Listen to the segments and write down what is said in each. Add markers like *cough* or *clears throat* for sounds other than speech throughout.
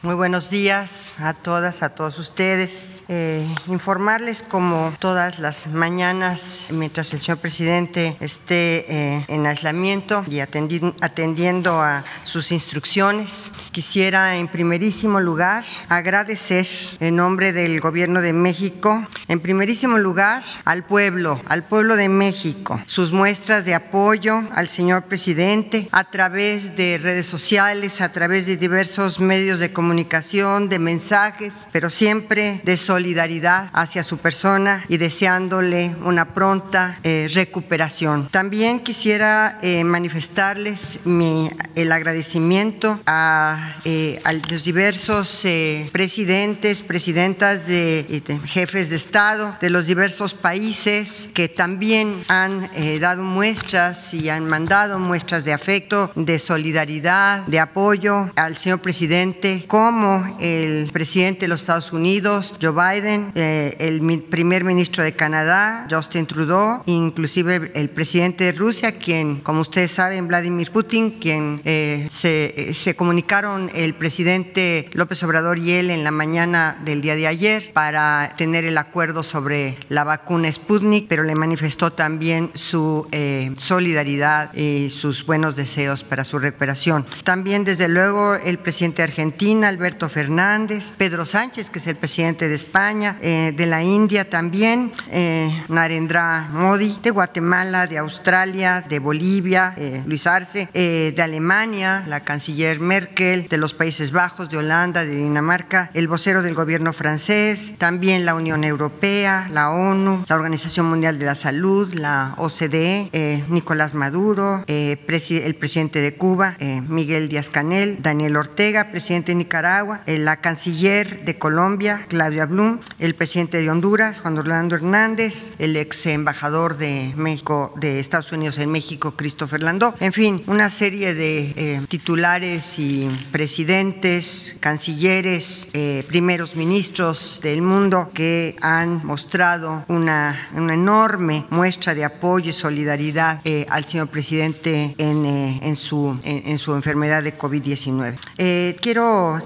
Muy buenos días a todas, a todos ustedes. Eh, informarles como todas las mañanas, mientras el señor presidente esté eh, en aislamiento y atendiendo a sus instrucciones, quisiera en primerísimo lugar agradecer en nombre del Gobierno de México, en primerísimo lugar al pueblo, al pueblo de México, sus muestras de apoyo al señor presidente a través de redes sociales, a través de diversos medios de comunicación, de mensajes, pero siempre de solidaridad hacia su persona y deseándole una pronta eh, recuperación. También quisiera eh, manifestarles mi, el agradecimiento a, eh, a los diversos presidentes, presidentas de, de, jefes de Estado de los diversos países que también han dado muestras y han mandado muestras de afecto, de solidaridad, de apoyo al señor presidente, como el presidente de los Estados Unidos, Joe Biden, eh, el primer ministro de Canadá, Justin Trudeau, inclusive el presidente de Rusia, quien, como ustedes saben, Vladimir Putin, quien eh, se, se comunicaron el presidente López Obrador y él en la mañana del día de ayer para tener el acuerdo sobre la vacuna Sputnik, pero le manifestó también su eh, solidaridad y sus buenos deseos para su recuperación. También, desde luego, el presidente de Alberto Fernández, Pedro Sánchez, que es el presidente de España, eh, de la India también, eh, Narendra Modi, de Guatemala, de Australia, de Bolivia, eh, Luis Arce, de Alemania, la canciller Merkel, de los Países Bajos, de Holanda, de Dinamarca, el vocero del gobierno francés, también la Unión Europea, la ONU, la Organización Mundial de la Salud, la OCDE, Nicolás Maduro, el presidente de Cuba, Miguel Díaz Canel, Daniel Ortega, presidente de Nicaragua, la canciller de Colombia, Claudia Blum, el presidente de Honduras, Juan Orlando Hernández, el ex embajador de México, de Estados Unidos en México, Christopher Landó, en fin, una serie de titulares y presidentes, cancilleres, primeros ministros del mundo que han mostrado una, una enorme muestra de apoyo y solidaridad eh, al señor presidente en, eh, en su, en, su enfermedad de COVID-19. Eh,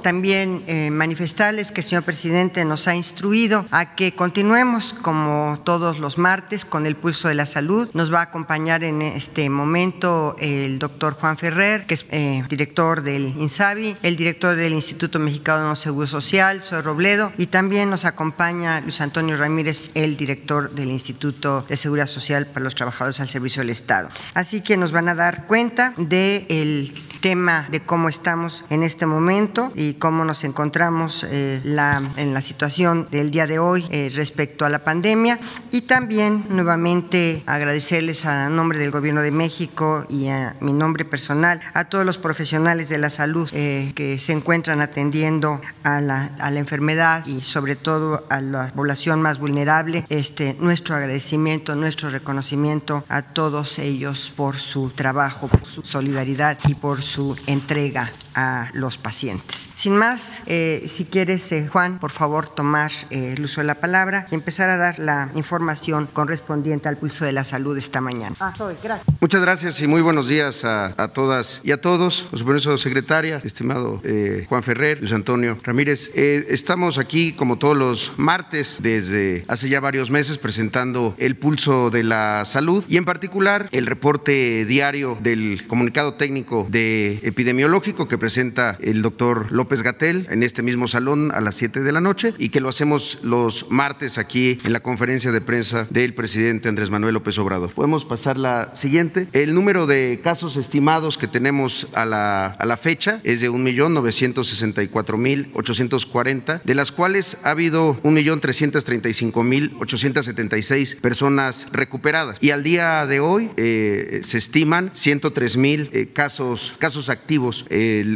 también eh, manifestarles que el señor presidente nos ha instruido a que continuemos como todos los martes con el pulso de la salud. Nos va a acompañar en este momento el doctor Juan Ferrer, que es eh, director del INSABI, el director del Instituto Mexicano de Seguro Social, Soy Robledo, y también nos acompaña Luis Antonio Ramírez, el director del Instituto de Seguridad Social para los Trabajadores al Servicio del Estado. Así que nos van a dar cuenta del de tema de cómo estamos en este momento y cómo nos encontramos eh, la, en la situación del día de hoy eh, respecto a la pandemia y también nuevamente agradecerles a nombre del Gobierno de México y a mi nombre personal a todos los profesionales de la salud eh, que se encuentran atendiendo a la, a la, enfermedad y sobre todo a la población más vulnerable. Este, nuestro agradecimiento, nuestro reconocimiento a todos ellos por su trabajo, por su solidaridad y por su entrega a los pacientes. Sin más, eh, si quieres, eh, Juan, por favor, tomar eh, el uso de la palabra y empezar a dar la información correspondiente al pulso de la salud esta mañana. Ah, soy, gracias. Muchas gracias y muy buenos días a, a todas y a todos. Por supuesto, secretaria, estimado eh, Juan Ferrer, Luis Antonio Ramírez. Eh, estamos aquí, como todos los martes, desde hace ya varios meses, presentando el pulso de la salud y, en particular, el reporte diario del comunicado técnico de epidemiológico que presenta el doctor López Gatel en este mismo salón a las 7 de la noche y que lo hacemos los martes aquí en la conferencia de prensa del presidente Andrés Manuel López Obrador. Podemos pasar la siguiente. El número de casos estimados que tenemos a la, a la fecha es de 1.964.840, de las cuales ha habido 1.335.876 personas recuperadas. Y al día de hoy eh, se estiman 103.000 eh, casos, casos activos.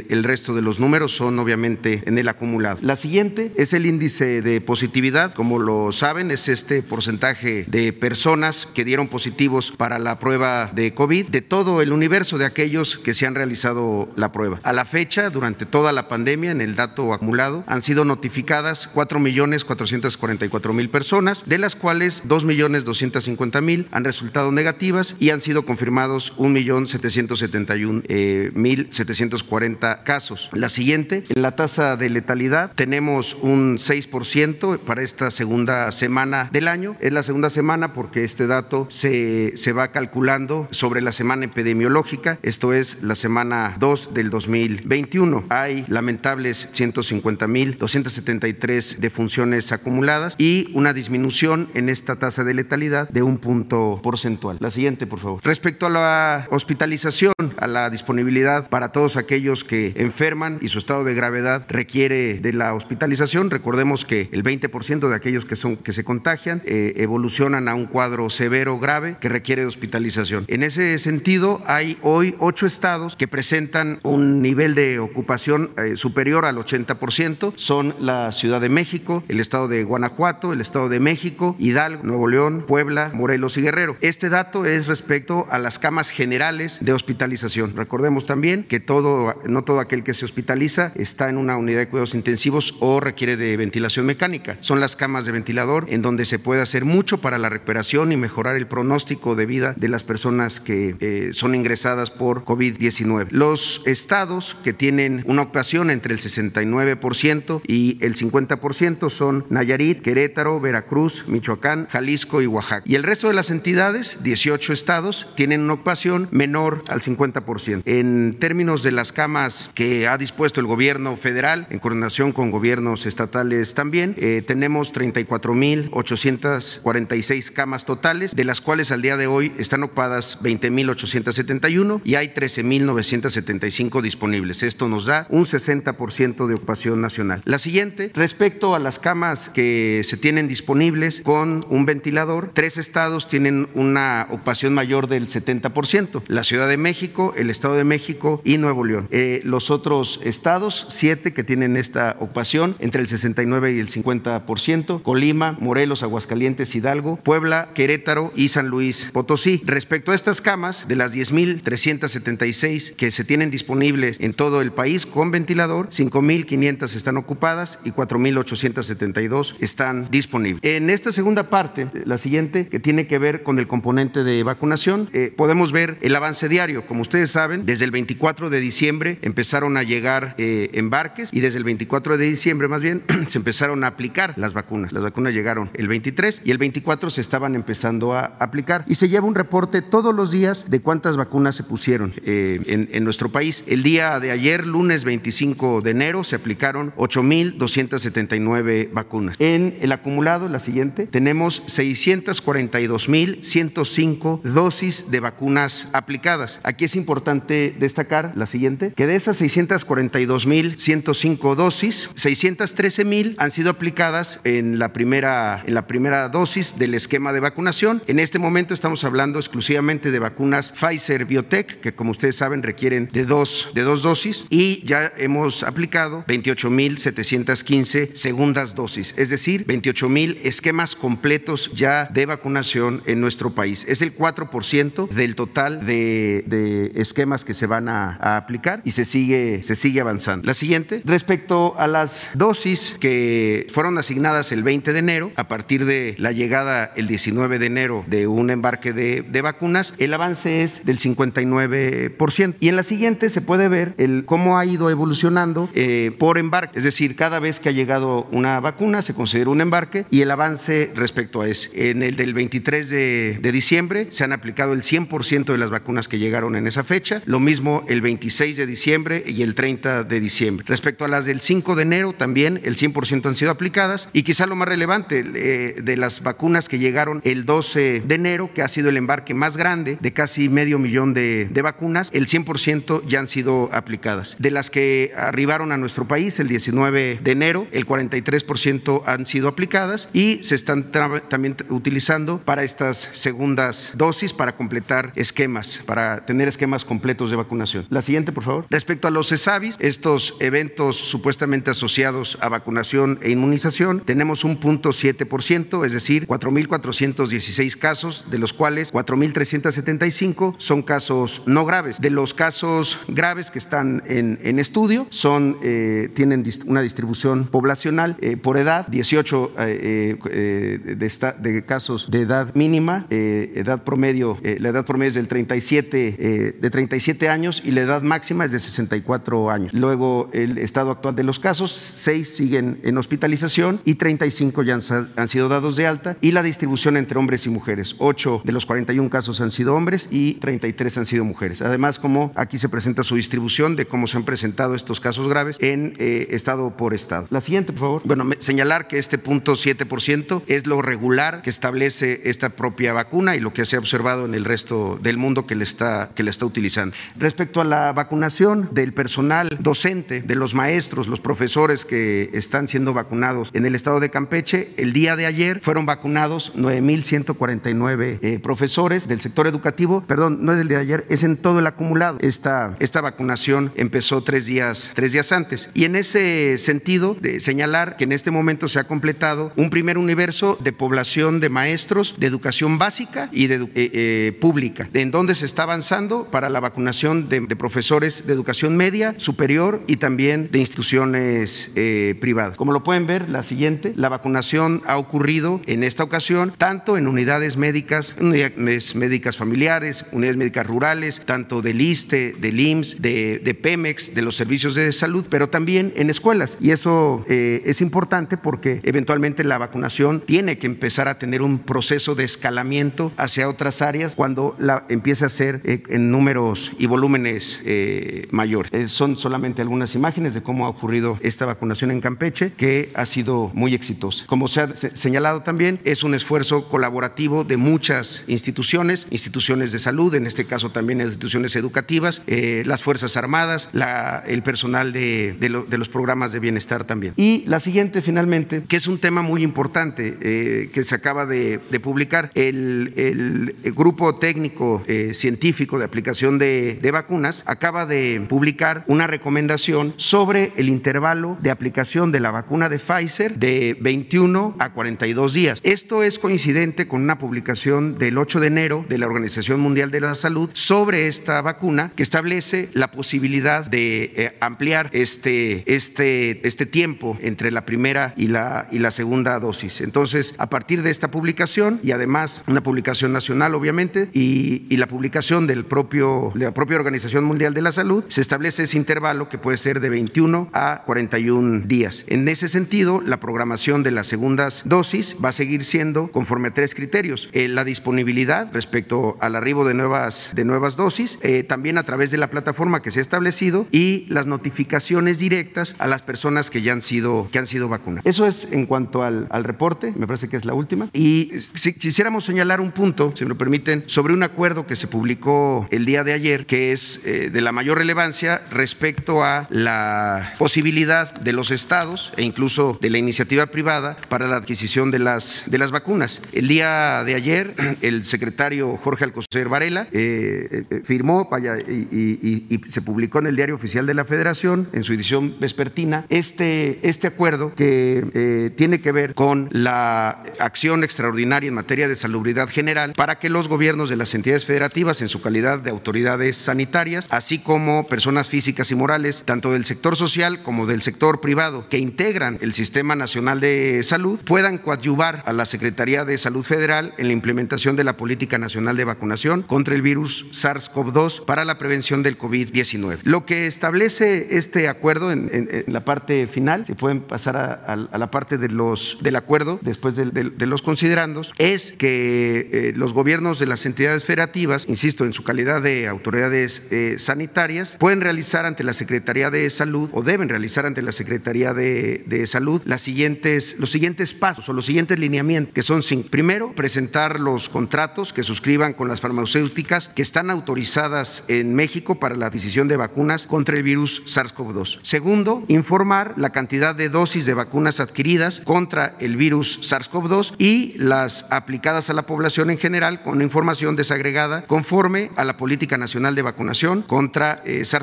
El, resto de los números son obviamente en el acumulado. La siguiente es el índice de positividad. Como lo saben, es este porcentaje de personas que dieron positivos para la prueba de COVID de todo el universo de aquellos que se han realizado la prueba. A la fecha, durante toda la pandemia, en el dato acumulado, han sido notificadas 4.444.000 personas, de las cuales 2.250.000 han resultado negativas y han sido confirmados 1.771.740 40 casos. La siguiente, en la tasa de letalidad tenemos un 6% para esta segunda semana del año. Es la segunda semana porque este dato se, se va calculando sobre la semana epidemiológica, esto es la semana 2 del 2021. Hay lamentables 150.273 defunciones acumuladas y una disminución en esta tasa de letalidad de un punto porcentual. La siguiente, por favor. Respecto a la hospitalización, a la disponibilidad para todos aquellos que enferman y su estado de gravedad requiere de la hospitalización, recordemos que el 20% de aquellos que, son, que se contagian eh, evolucionan a un cuadro severo grave que requiere de hospitalización. En ese sentido, hay hoy ocho estados que presentan un nivel de ocupación eh, superior al 80%. Son la Ciudad de México, el estado de Guanajuato, el estado de México, Hidalgo, Nuevo León, Puebla, Morelos y Guerrero. Este dato es respecto a las camas generales de hospitalización. Recordemos también que todo, no todo aquel que se hospitaliza está en una unidad de cuidados intensivos o requiere de ventilación mecánica. Son las camas de ventilador en donde se puede hacer mucho para la recuperación y mejorar el pronóstico de vida de las personas que eh, son ingresadas por COVID-19. Los estados que tienen una ocupación entre el 69% y el 50% son Nayarit, Querétaro, Veracruz, Michoacán, Jalisco y Oaxaca. Y el resto de las entidades, 18 estados, tienen una ocupación menor al 50%. En términos de las camas que ha dispuesto el gobierno federal, en coordinación con gobiernos estatales también, eh, tenemos 34.846 camas totales, de las cuales al día de hoy están ocupadas 20.871 y hay 13.975 disponibles. Esto nos da un 60% de ocupación nacional. La siguiente, respecto a las camas que se tienen disponibles con un ventilador, tres estados tienen una ocupación mayor del 70%, la Ciudad de México, el Estado de México y Nuevo León. Eh, los otros estados, siete que tienen esta ocupación, entre el 69 y el 50%, Colima, Morelos, Aguascalientes, Hidalgo, Puebla, Querétaro y San Luis Potosí. Respecto a estas camas, de las 10.376 que se tienen disponibles en todo el país con ventilador, 5.500 están ocupadas y 4.872 están disponibles. En esta segunda parte, la siguiente, que tiene que ver con el componente de vacunación, eh, podemos ver el avance diario. Como ustedes saben, desde el 24 de diciembre empezaron a llegar eh, embarques y desde el 24 de diciembre más bien *clears throat* se empezaron a aplicar las vacunas. Las vacunas llegaron el 23 y el 24 se estaban empezando a aplicar y se lleva un reporte todos los días de cuántas vacunas se pusieron eh, en, en nuestro país. El día de ayer, lunes 25 de enero, se aplicaron 8.279 vacunas. En el acumulado, la siguiente, tenemos 642.105 dosis de vacunas aplicadas. Aquí es importante destacar, la siguiente, que de esas 642.105 dosis, 613.000 han sido aplicadas en la, primera, en la primera dosis del esquema de vacunación. En este momento estamos hablando exclusivamente de vacunas Pfizer Biotech, que como ustedes saben requieren de dos, de dos dosis, y ya hemos aplicado 28.715 segundas dosis, es decir, 28.000 esquemas completos ya de vacunación en nuestro país. Es el 4% del total de, de, esquemas que se van a, a, aplicar y se sigue, se sigue avanzando. La siguiente, respecto a las dosis que fueron asignadas el 20 de enero, a partir de la llegada el 19 de enero de un embarque de, vacunas, el avance es del 59%. Y en la siguiente se puede ver el, cómo ha ido evolucionando eh, por embarque, es decir, cada vez que ha llegado una vacuna se considera un embarque y el avance respecto a ese. En el del 23 de, de diciembre se han aplicado el 100% de las vacunas que llegaron en esa fecha, lo mismo el 26 de diciembre y el 30 de diciembre. Respecto a las del 5 de enero, también el 100% han sido aplicadas y quizá lo más relevante eh, de las vacunas que llegaron el 12 de enero, que ha sido el embarque más grande de casi medio millón de, de vacunas, el 100% ya han sido aplicadas. De las que arribaron a nuestro país el 19 de enero, el 43% han sido aplicadas y se están también utilizando para estas segundas dosis para completar esquemas, para tener esquemas completos de vacunación. La siguiente, por favor. A los CESAVIS, estos eventos supuestamente asociados a vacunación e inmunización, tenemos un punto 7%, es decir, 4.416 casos, de los cuales 4.375 son casos no graves. De los casos graves que están en, en estudio, son, eh, tienen una distribución poblacional eh, por edad, 18 eh, de, casos de edad mínima, edad promedio, la edad promedio es del 37, de 37 años y la edad máxima es de 64 años. Luego, el estado actual de los casos, 6 siguen en hospitalización y 35 ya han, han sido dados de alta. Y la distribución entre hombres y mujeres. 8 de los 41 casos han sido hombres y 33 han sido mujeres. Además, como aquí se presenta su distribución de cómo se han presentado estos casos graves en eh, estado por estado. La siguiente, por favor. Bueno, señalar que este punto 7% es lo regular que establece esta propia vacuna y lo que se ha observado en el resto del mundo que le está, que le está utilizando. Respecto a la vacunación del personal docente, de los maestros, los profesores que están siendo vacunados en el estado de Campeche, el día de ayer fueron vacunados 9.149 eh, profesores del sector educativo, perdón, no es el de ayer, es en todo el acumulado. Esta, esta vacunación empezó tres días, tres días antes. Y en ese sentido, de señalar que en este momento se ha completado un primer universo de población de maestros de educación básica y de eh, eh, pública, en donde se está avanzando para la vacunación de, profesores de educación media, superior y también de instituciones eh, privadas. Como lo pueden ver, la siguiente, la vacunación ha ocurrido en esta ocasión tanto en unidades médicas, unidades médicas familiares, unidades médicas rurales, tanto del ISTE, del IMSS, de, de Pemex, de los servicios de salud, pero también en escuelas. Y eso eh, es importante porque eventualmente la vacunación tiene que empezar a tener un proceso de escalamiento hacia otras áreas cuando la empiece a ser eh, en números y volúmenes eh, mayores. son solamente algunas imágenes de cómo ha ocurrido esta vacunación en Campeche, que ha sido muy exitosa. Como se ha señalado también, es un esfuerzo colaborativo de muchas instituciones, instituciones de salud, en este caso también instituciones educativas, las Fuerzas Armadas, la, el personal de, de, los programas de bienestar también. Y la siguiente, finalmente, que es un tema muy importante eh, que se acaba de, publicar, el, el, grupo técnico eh, científico de aplicación de, de vacunas acaba de publicar una recomendación sobre el intervalo de aplicación de la vacuna de Pfizer de 21 a 42 días. Esto es coincidente con una publicación del 8 de enero de la Organización Mundial de la Salud sobre esta vacuna que establece la posibilidad de eh, ampliar este, este, este tiempo entre la primera y la, y la segunda dosis. Entonces, a partir de esta publicación y además una publicación nacional, obviamente, y, y la publicación del propio, de la propia Organización Mundial de la Salud, se establece ese intervalo que puede ser de 21 a 41 días. En ese sentido, la programación de las segundas dosis va a seguir siendo conforme a tres criterios. Eh, la disponibilidad respecto al arribo de nuevas, de nuevas dosis, eh, también a través de la plataforma que se ha establecido y las notificaciones directas a las personas que ya han sido, que han sido vacunadas. Eso es en cuanto al, al reporte, me parece que es la última. Y si quisiéramos señalar un punto, si me lo permiten, sobre un acuerdo que se publicó el día de ayer, que es eh, de la mayor relevancia respecto a la posibilidad de los estados e incluso de la iniciativa privada para la adquisición de las, de las vacunas. El día de ayer, *clears throat* el secretario Jorge Alcocer Varela eh, eh, firmó y, se publicó en el Diario Oficial de la Federación, en su edición vespertina, este, este acuerdo que eh, tiene que ver con la acción extraordinaria en materia de salubridad general para que los gobiernos de las entidades federativas, en su calidad de autoridades sanitarias, así como personas físicas y morales, tanto del sector social como del sector privado, que integran el Sistema Nacional de Salud, puedan coadyuvar a la Secretaría de Salud Federal en la implementación de la Política Nacional de Vacunación contra el virus SARS-CoV-2 para la prevención del COVID-19. Lo que establece este acuerdo en, la parte final, si pueden pasar a, la parte de los, del acuerdo después de, los considerandos, es que eh, los gobiernos de las entidades federativas, insisto, en su calidad de autoridades eh, sanitarias, pueden realizar ante la Secretaría de Salud o deben realizar ante la Secretaría de, Salud los siguientes pasos o los siguientes lineamientos, que son cinco. Primero, presentar los contratos que suscriban con las farmacéuticas que están autorizadas en México para la adquisición de vacunas contra el virus SARS-CoV-2. Segundo, informar la cantidad de dosis de vacunas adquiridas contra el virus SARS-CoV-2 y las aplicadas a la población en general con información desagregada conforme a la Política Nacional de Vacunación contra eh, SARS-CoV-2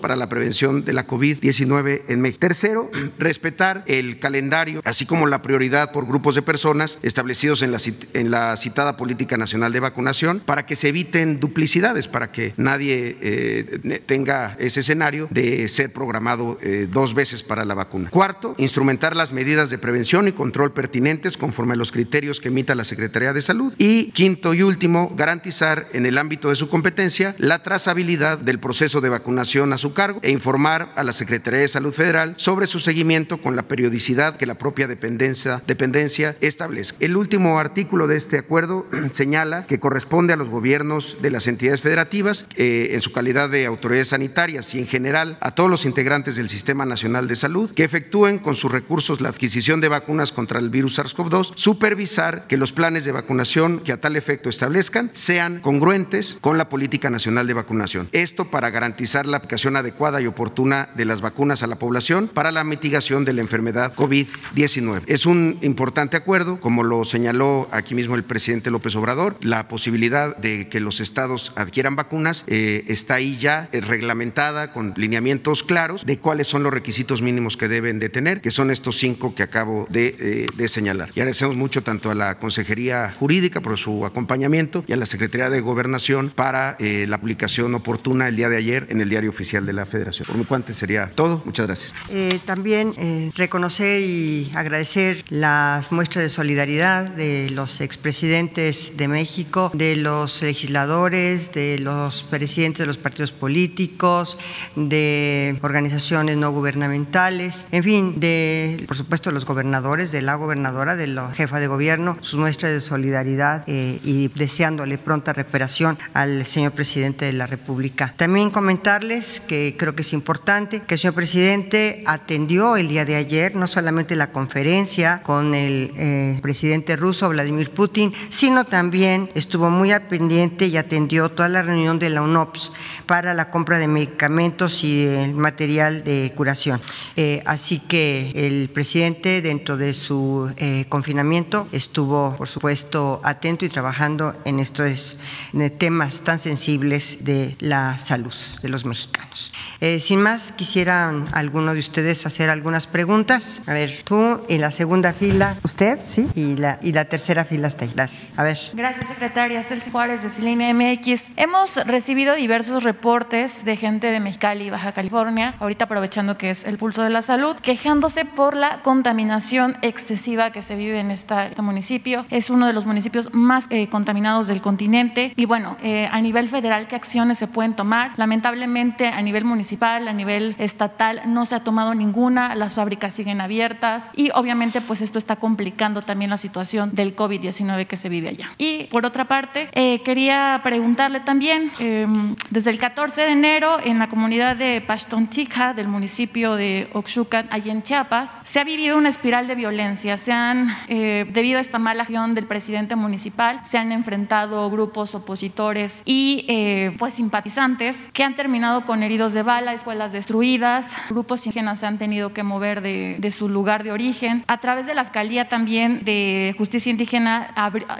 para la prevención de la COVID-19 en México. Tercero, respetar el calendario, así como la prioridad por grupos de personas establecidos en la, en la citada Política Nacional de Vacunación para que se eviten duplicidades, para que nadie eh, tenga ese escenario de ser programado eh, dos veces para la vacuna. Cuarto, instrumentar las medidas de prevención y control pertinentes conforme a los criterios que emita la Secretaría de Salud. Y quinto y último, garantizar en el ámbito de su competencia la trazabilidad del proceso de vacunación a su cargo e informar a la Secretaría de Salud Federal sobre su seguimiento con la periodicidad que la propia dependencia, dependencia establezca. El último artículo de este acuerdo *clears throat* señala que corresponde a los gobiernos de las entidades federativas, eh, en su calidad de autoridades sanitarias y en general a todos los integrantes del Sistema Nacional de Salud, que efectúen con sus recursos la adquisición de vacunas contra el virus SARS-CoV-2, supervisar que los planes de vacunación que a tal efecto establezcan sean congruentes con la política nacional de vacunación. Esto para garantizar la aplicación adecuada y oportuna de las vacunas a la población para la mitigación de la enfermedad COVID-19. Es un importante acuerdo, como lo señaló aquí mismo el presidente López Obrador, la posibilidad de que los estados adquieran vacunas eh, está ahí ya eh, reglamentada con lineamientos claros de cuáles son los requisitos mínimos que deben de tener, que son estos cinco que acabo de, eh, de señalar. Y agradecemos mucho tanto a la Consejería Jurídica por su acompañamiento y a la Secretaría de Gobernación para la publicación oportuna el día de ayer en el Diario Oficial de la Federación. Por mi parte sería todo. Muchas gracias. también reconocer y agradecer las muestras de solidaridad de los expresidentes de México, de los legisladores, de los presidentes de los partidos políticos, de organizaciones no gubernamentales, en fin, de, por supuesto, los gobernadores, de la gobernadora, de la jefa de gobierno, sus muestras de solidaridad eh, y deseándole pronta recuperación al señor presidente de la República. También que creo que es importante que el señor presidente atendió el día de ayer no solamente la conferencia con el eh, presidente ruso Vladimir Putin, sino también estuvo muy al pendiente y atendió toda la reunión de la UNOPS para la compra de medicamentos y el material de curación. Eh, así que el presidente, dentro de su eh, confinamiento, estuvo, por supuesto, atento y trabajando en estos temas tan sensibles de la salud los mexicanos. Eh, sin más, quisiera alguno de ustedes hacer algunas preguntas. A ver, tú en la segunda fila, usted, sí, y la, y la tercera fila está ahí. Gracias. A ver. Gracias, secretaria. Celsi Juárez de Ciline MX. Hemos recibido diversos reportes de gente de Mexicali y Baja California, ahorita aprovechando que es el pulso de la salud, quejándose por la contaminación excesiva que se vive en esta, este municipio. Es uno de los municipios más eh, contaminados del continente. Y bueno, eh, a nivel federal, ¿qué acciones se pueden tomar? Lamentablemente, a nivel municipal, a nivel estatal, no se ha tomado ninguna. Las fábricas siguen abiertas y obviamente pues esto está complicando también la situación del COVID-19 que se vive allá. Y por otra parte, eh, quería preguntarle también, desde el 14 de enero en la comunidad de Pashtontica del municipio de Oxucan, allí en Chiapas, se ha vivido una espiral de violencia. Se han, eh, debido a esta mala acción del presidente municipal, se han enfrentado grupos opositores y eh, pues simpatizantes que han terminado con heridos de bala, escuelas destruidas, grupos indígenas se han tenido que mover de, de su lugar de origen. A través de la alcaldía también de justicia indígena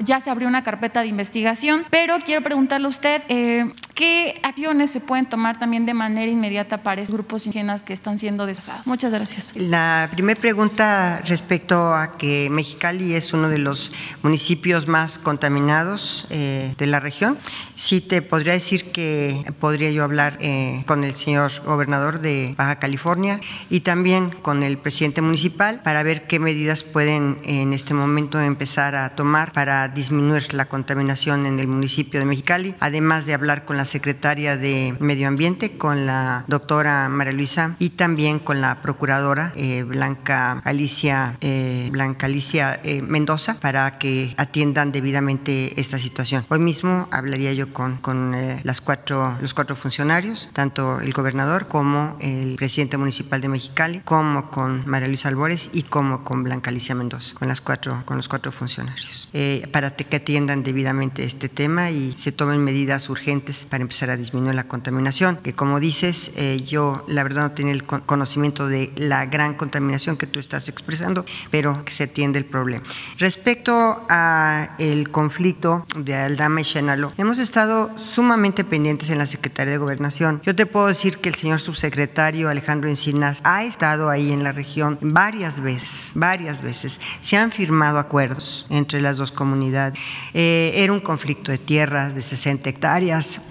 ya se abrió una carpeta de investigación, pero quiero preguntarle a usted eh, qué acciones se pueden tomar también de manera inmediata para esos grupos indígenas que están siendo desplazados. Muchas gracias. La primera pregunta respecto a que Mexicali es uno de los municipios más contaminados eh, de la región. Sí te podría decir que podría yo hablar eh, con el señor gobernador de Baja California y también con el presidente municipal para ver qué medidas pueden en este momento empezar a tomar para disminuir la contaminación en el municipio de Mexicali, además de hablar con la secretaria de Medio Ambiente, con la doctora María Luisa y también con la procuradora eh, Blanca Alicia, eh, Blanca Alicia Mendoza para que atiendan debidamente esta situación. Hoy mismo hablaría yo con, con las cuatro, los cuatro funcionarios, tanto el gobernador como el presidente municipal de Mexicali, como con María Luisa Albores y como con Blanca Alicia Mendoza, con, las cuatro, con los cuatro funcionarios, eh, para que atiendan debidamente este tema y se tomen medidas urgentes para empezar a disminuir la contaminación, que como dices, eh, yo la verdad no tenía el conocimiento de la gran contaminación que tú estás expresando, pero que se atiende el problema. Respecto a el conflicto de Aldama y Chenalo, hemos estado sumamente pendientes en la Secretaría de Gobernación. Yo te puedo decir que el señor subsecretario Alejandro Encinas ha estado ahí en la región varias veces, varias veces. Se han firmado acuerdos entre las dos comunidades. Eh, era un conflicto de tierras de 60 hectáreas. *clears throat*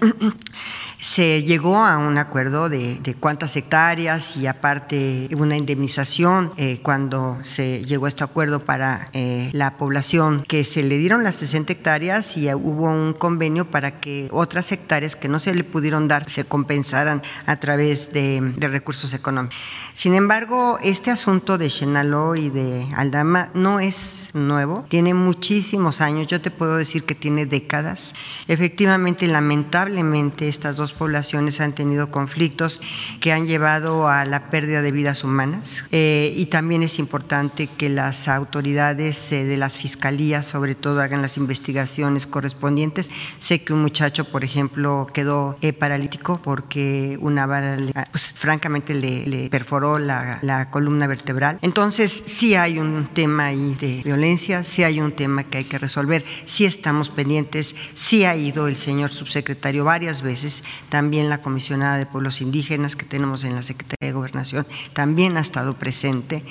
Se llegó a un acuerdo de, cuántas hectáreas y aparte una indemnización eh, cuando se llegó a este acuerdo para eh, la población, que se le dieron las 60 hectáreas y hubo un convenio para que otras hectáreas que no se le pudieron dar se compensaran a través de, de recursos económicos. Sin embargo, este asunto de Chenaló y de Aldama no es nuevo, tiene muchísimos años, yo te puedo decir que tiene décadas. Efectivamente, lamentablemente, estas dos poblaciones han tenido conflictos que han llevado a la pérdida de vidas humanas eh, y también es importante que las autoridades eh, de las fiscalías, sobre todo, hagan las investigaciones correspondientes. Sé que un muchacho, por ejemplo, quedó eh, paralítico porque una bala, pues, francamente, le, perforó la, la columna vertebral. Entonces, sí hay un tema ahí de violencia, sí hay un tema que hay que resolver, sí estamos pendientes, sí ha ido el señor subsecretario varias veces, también la comisionada de pueblos indígenas que tenemos en la Secretaría de Gobernación también ha estado presente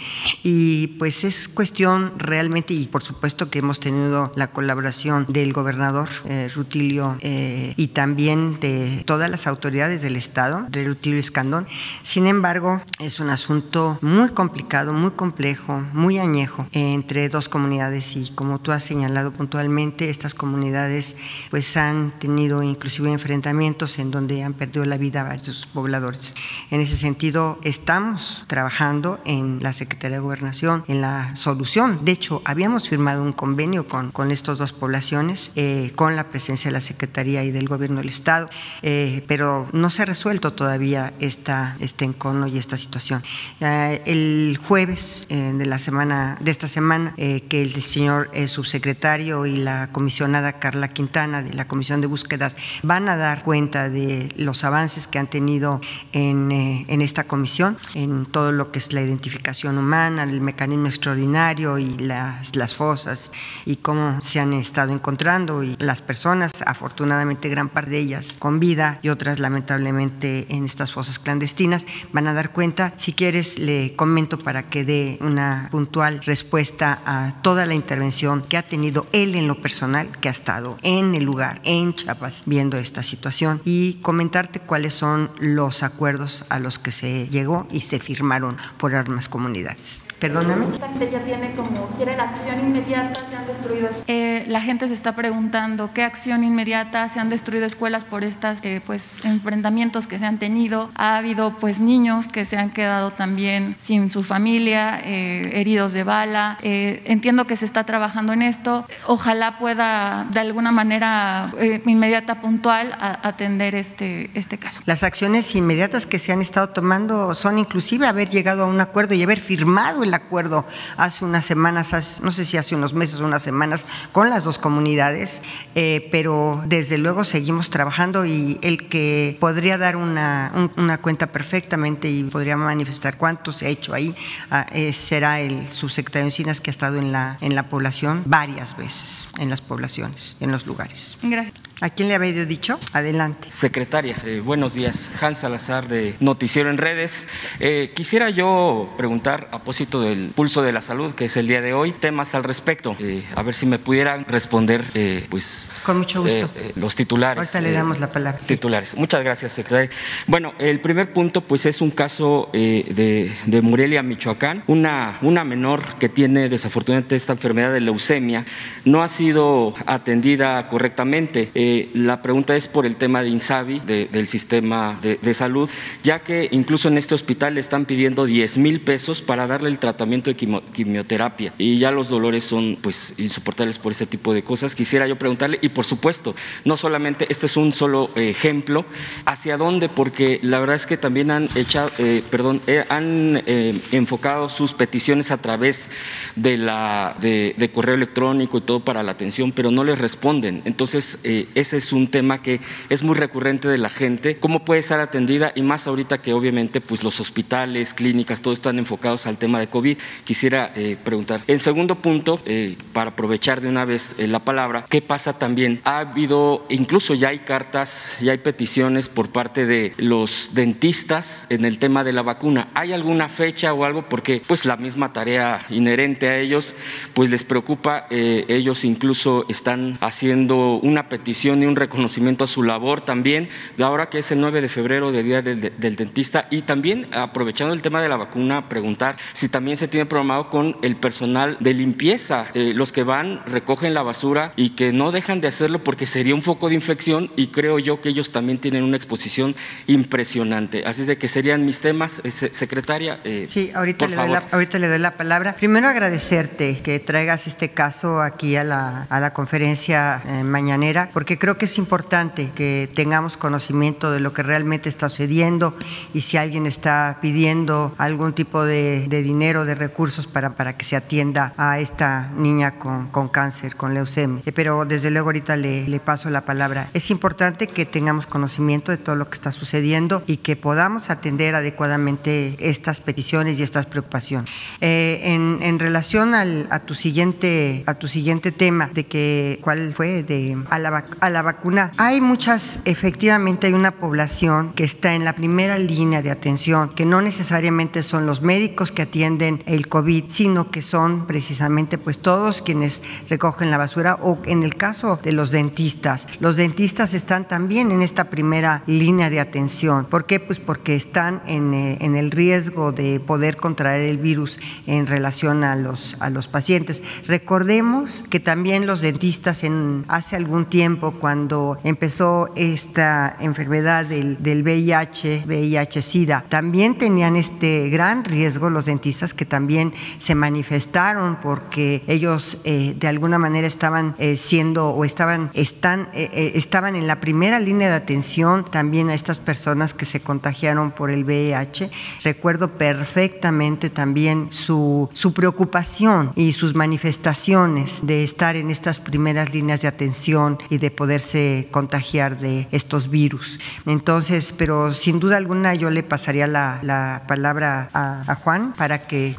y pues es cuestión realmente y por supuesto que hemos tenido la colaboración del gobernador eh, Rutilio eh, y también de todas las autoridades del Estado, de Rutilio Escandón. Sin embargo, es un asunto muy complicado, muy complejo, muy añejo entre dos comunidades y como tú has señalado puntualmente, estas comunidades pues han tenido inclusive enfrentamientos en donde han perdido la vida varios pobladores. En ese sentido, estamos trabajando en la Secretaría de Gobernación en la solución. De hecho, habíamos firmado un convenio con, con estas dos poblaciones, eh, con la presencia de la Secretaría y del Gobierno del Estado, eh, pero no se ha resuelto todavía esta, este encono y esta situación. el jueves eh, de la semana de esta semana, que el señor subsecretario y la comisionada Carla Quintana de la Comisión de Búsquedas van a dar cuenta de los avances que han tenido en, eh, en esta comisión, en todo lo que es la identificación humana, el mecanismo extraordinario y las, las fosas y cómo se han estado encontrando y las personas, afortunadamente gran parte de ellas con vida y otras lamentablemente en estas fosas clandestinas, van a dar cuenta. Si quieres, le comento para que dé una puntual respuesta a toda la intervención que ha tenido él en lo personal, que ha estado en el lugar, en Chiapas, viendo esta situación y comentarte cuáles son los acuerdos a los que se llegó y se firmaron por armas comunidades. Perdóname. La gente ya tiene como, quiere la acción inmediata, se han destruido. Eh, la gente se está preguntando qué acción inmediata, se han destruido escuelas por estos eh, pues, enfrentamientos que se han tenido. Ha habido pues niños que se han quedado también sin su familia, eh, heridos de bala. entiendo que se está trabajando en esto. Ojalá pueda de alguna manera inmediata, puntual, atender este, este caso. Las acciones inmediatas que se han estado tomando son inclusive haber llegado a un acuerdo y haber firmado el acuerdo hace unas semanas, no sé si hace unos meses o unas semanas, con las dos comunidades, eh, pero desde luego seguimos trabajando y el que podría dar una, una cuenta perfectamente y podría manifestar cuánto se ha hecho ahí ah, eh, será el subsecretario Encinas que ha estado en la, en la población varias veces, en las poblaciones, en los lugares. Gracias. ¿A quién le había dicho? Adelante. Secretaria, eh, buenos días. Hans Salazar de Noticiero en Redes. Eh, quisiera yo preguntar a propósito del pulso de la salud, que es el día de hoy, temas al respecto. Eh, a ver si me pudieran responder, pues. Con mucho gusto. los titulares. Ahorita le damos la palabra. Titulares. Muchas gracias, secretaria. Bueno, el primer punto, pues es un caso de, de, Morelia, Michoacán. Una, una menor que tiene desafortunadamente esta enfermedad de leucemia no ha sido atendida correctamente la pregunta es por el tema de INSABI, del sistema de, salud, ya que incluso en este hospital le están pidiendo 10 mil pesos para darle el tratamiento de quimioterapia y ya los dolores son pues insoportables por ese tipo de cosas. Quisiera yo preguntarle, y por supuesto, no solamente este es un solo ejemplo, ¿hacia dónde? Porque la verdad es que también han echado, eh, perdón, eh, han eh, enfocado sus peticiones a través de la de, correo electrónico y todo para la atención, pero no les responden. Entonces, ese es un tema que es muy recurrente de la gente, cómo puede estar atendida y más ahorita que obviamente pues los hospitales, clínicas, todo están enfocados al tema de COVID. Quisiera eh, preguntar. El segundo punto, eh, para aprovechar de una vez eh, la palabra, ¿qué pasa también? Ha habido, incluso ya hay cartas, ya hay peticiones por parte de los dentistas en el tema de la vacuna. ¿Hay alguna fecha o algo? Porque pues la misma tarea inherente a ellos, pues les preocupa, ellos incluso están haciendo una petición y un reconocimiento a su labor también de ahora que es el 9 de febrero, de Día del, Dentista, y también aprovechando el tema de la vacuna, preguntar si también se tiene programado con el personal de limpieza, eh, los que van, recogen la basura y que no dejan de hacerlo porque sería un foco de infección y creo yo que ellos también tienen una exposición impresionante. Así es de que serían mis temas, eh, secretaria. Eh, sí, ahorita le, doy la, ahorita le doy la palabra. Primero agradecerte que traigas este caso aquí a la, a la conferencia mañanera, porque creo que es importante que tengamos conocimiento de lo que realmente está sucediendo y si alguien está pidiendo algún tipo de, dinero, de recursos para, para que se atienda a esta niña con, con cáncer, con leucemia. Eh, pero desde luego ahorita le, le paso la palabra. Es importante que tengamos conocimiento de todo lo que está sucediendo y que podamos atender adecuadamente estas peticiones y estas preocupaciones. Eh, en, en, relación al, a tu siguiente a tu siguiente tema de que cuál fue de a la, a la vacuna hay muchas efectivamente hay una población que está en la primera línea de atención que no necesariamente son los médicos que atienden el COVID sino que son precisamente pues todos quienes recogen la basura o en el caso de los dentistas. Los dentistas están también en esta primera línea de atención. ¿Por qué? Pues porque están en, eh, en el riesgo de poder contraer el virus en relación a los, a los pacientes. Recordemos que también los dentistas en, hace algún tiempo, cuando empezó esta enfermedad del, del VIH, VIH-Sida, también tenían este gran riesgo los dentistas que también se manifestaron porque ellos eh, de alguna manera estaban eh, siendo o estaban, están, eh, estaban en la primera línea de atención también a estas personas que se contagiaron por el VIH. Recuerdo perfectamente también su, su preocupación y sus manifestaciones de estar en estas primeras líneas de atención y de poderse contagiar de estos virus. Entonces, pero sin duda alguna yo le pasaría la, la palabra a, Juan para que...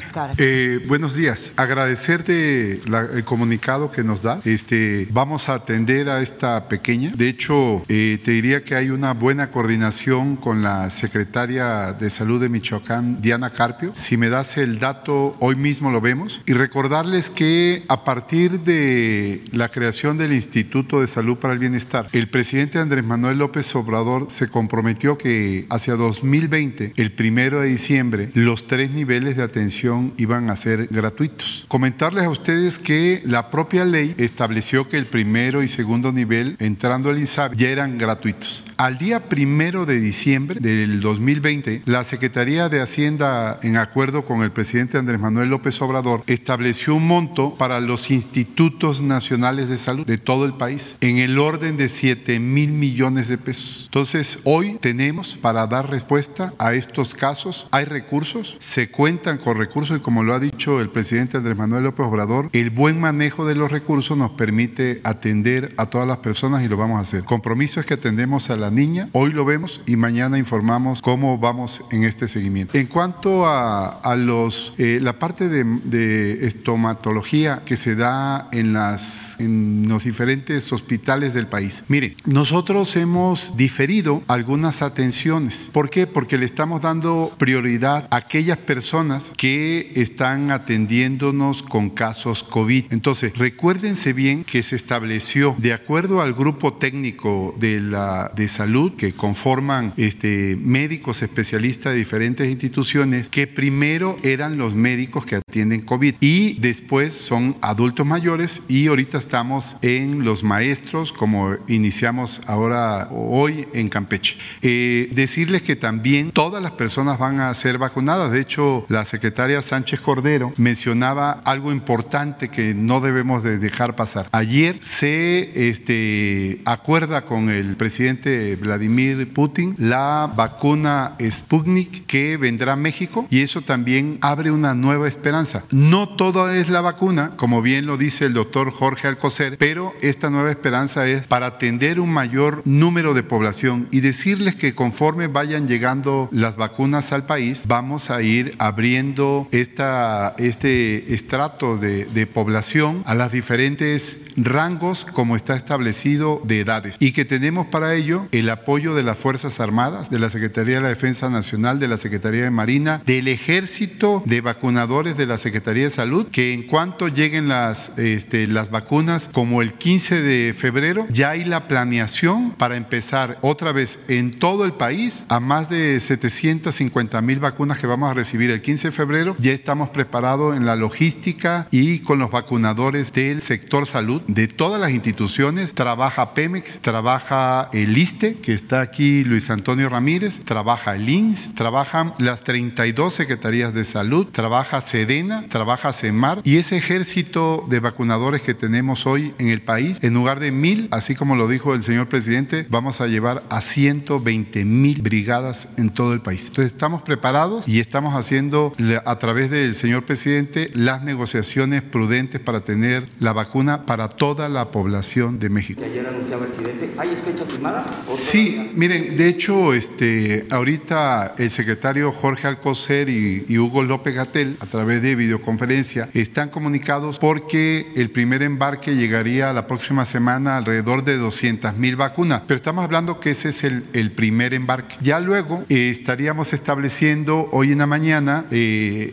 buenos días. Agradecerte el comunicado que nos da. Este, vamos a atender a esta pequeña. De hecho, eh, te diría que hay una buena coordinación con la secretaria de Salud de Michoacán, Diana Carpio. Si me das el dato, hoy mismo lo vemos. Y recordarles que a partir de la creación del Instituto de Salud para el Bienestar, el presidente Andrés Manuel López Obrador se comprometió que hacia 2020, el primero de diciembre, los tres niveles de atención iban a ser gratuitos. Comentarles a ustedes que la propia ley estableció que el primero y segundo nivel, entrando al INSABI, ya eran gratuitos. Al día primero de diciembre del 2020, la Secretaría de Hacienda, en acuerdo con el presidente Andrés Manuel López Obrador, estableció un monto para los institutos nacionales de salud de todo el país en el orden de 7 mil millones de pesos. Entonces, hoy tenemos para dar respuesta a estos casos, hay recursos, se cuentan con recursos y como lo ha dicho el presidente Andrés Manuel López Obrador, el buen manejo de los recursos nos permite atender a todas las personas y lo vamos a hacer. compromiso es que atendemos a la niña, hoy lo vemos y mañana informamos cómo vamos en este seguimiento. En cuanto a, los, eh, la parte de, estomatología que se da en, las, en los diferentes hospitales del país, mire, nosotros hemos diferido algunas atenciones. ¿Por qué? Porque le estamos dando prioridad a aquellas personas que están atendiéndonos con casos COVID. Entonces, recuérdense bien que se estableció de acuerdo al grupo técnico de la de salud que conforman este, médicos especialistas de diferentes instituciones que primero eran los médicos que atienden COVID y después son adultos mayores y ahorita estamos en los maestros como iniciamos ahora hoy en Campeche. Eh, decirles que también todas las personas van a ser vacunadas. De hecho, la secretaria Sánchez Cordero mencionaba algo importante que no debemos de dejar pasar. Ayer se este, acuerda con el presidente Vladimir Putin la vacuna Sputnik que vendrá a México y eso también abre una nueva esperanza. No todo es la vacuna, como bien lo dice el doctor Jorge Alcocer, pero esta nueva esperanza es para atender un mayor número de población y decirles que conforme vayan llegando las vacunas al país, vamos a ir abriendo esta, este estrato de, de población a las diferentes rangos como está establecido de edades y que tenemos para ello el apoyo de las Fuerzas Armadas, de la Secretaría de la Defensa Nacional, de la Secretaría de Marina, del Ejército, de vacunadores de la Secretaría de Salud, que en cuanto lleguen las, este, las vacunas, como el 15 de febrero, ya hay la planeación para empezar otra vez en todo el país a más de 750 mil vacunas que vamos a recibir el 15 de febrero. Ya estamos preparados en la logística y con los vacunadores del sector salud de todas las instituciones. Trabaja Pemex, trabaja el ISTE, que está aquí Luis Antonio Ramírez, trabaja el INS, trabajan las 32 secretarías de salud, trabaja Sedena, trabaja CEMAR y ese ejército de vacunadores que tenemos hoy en el país, en lugar de mil, así como lo dijo el señor presidente, vamos a llevar a 120 mil brigadas en todo el país. Entonces estamos preparados y estamos haciendo a través del señor presidente las negociaciones prudentes para tener la vacuna para toda la población de México. Ayer anunciaba el presidente, ¿hay fecha firmada? Sí, miren, de hecho, este, ahorita el secretario Jorge Alcocer y, y Hugo López Gatel, a través de videoconferencia, están comunicados porque el primer embarque llegaría la próxima semana alrededor de 200 mil vacunas. Pero estamos hablando que ese es el, primer embarque. Ya luego eh, estaríamos estableciendo hoy en la mañana eh,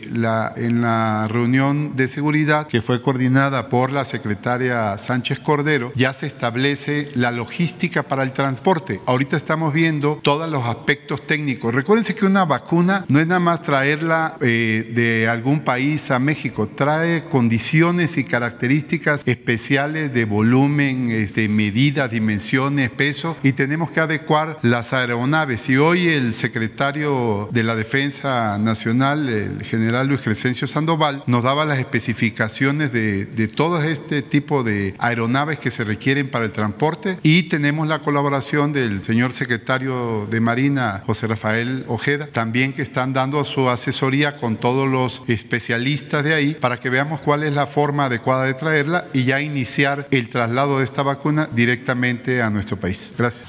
en la reunión de seguridad que fue coordinada por la secretaria Sánchez Cordero, ya se establece la logística para el transporte. Ahorita estamos viendo todos los aspectos técnicos. Recuérdense que una vacuna no es nada más traerla eh, de algún país a México, trae condiciones y características especiales de volumen, este, medidas, dimensiones, peso, y tenemos que adecuar las aeronaves. Y hoy el secretario de la Defensa Nacional, el general Luis Crescencio Sandoval, nos daba las especificaciones de, de todo este tipo de aeronaves que se requieren para el transporte y tenemos la colaboración del señor secretario de Marina, José Rafael Ojeda, también que están dando su asesoría con todos los especialistas de ahí para que veamos cuál es la forma adecuada de traerla y ya iniciar el traslado de esta vacuna directamente a nuestro país. Gracias.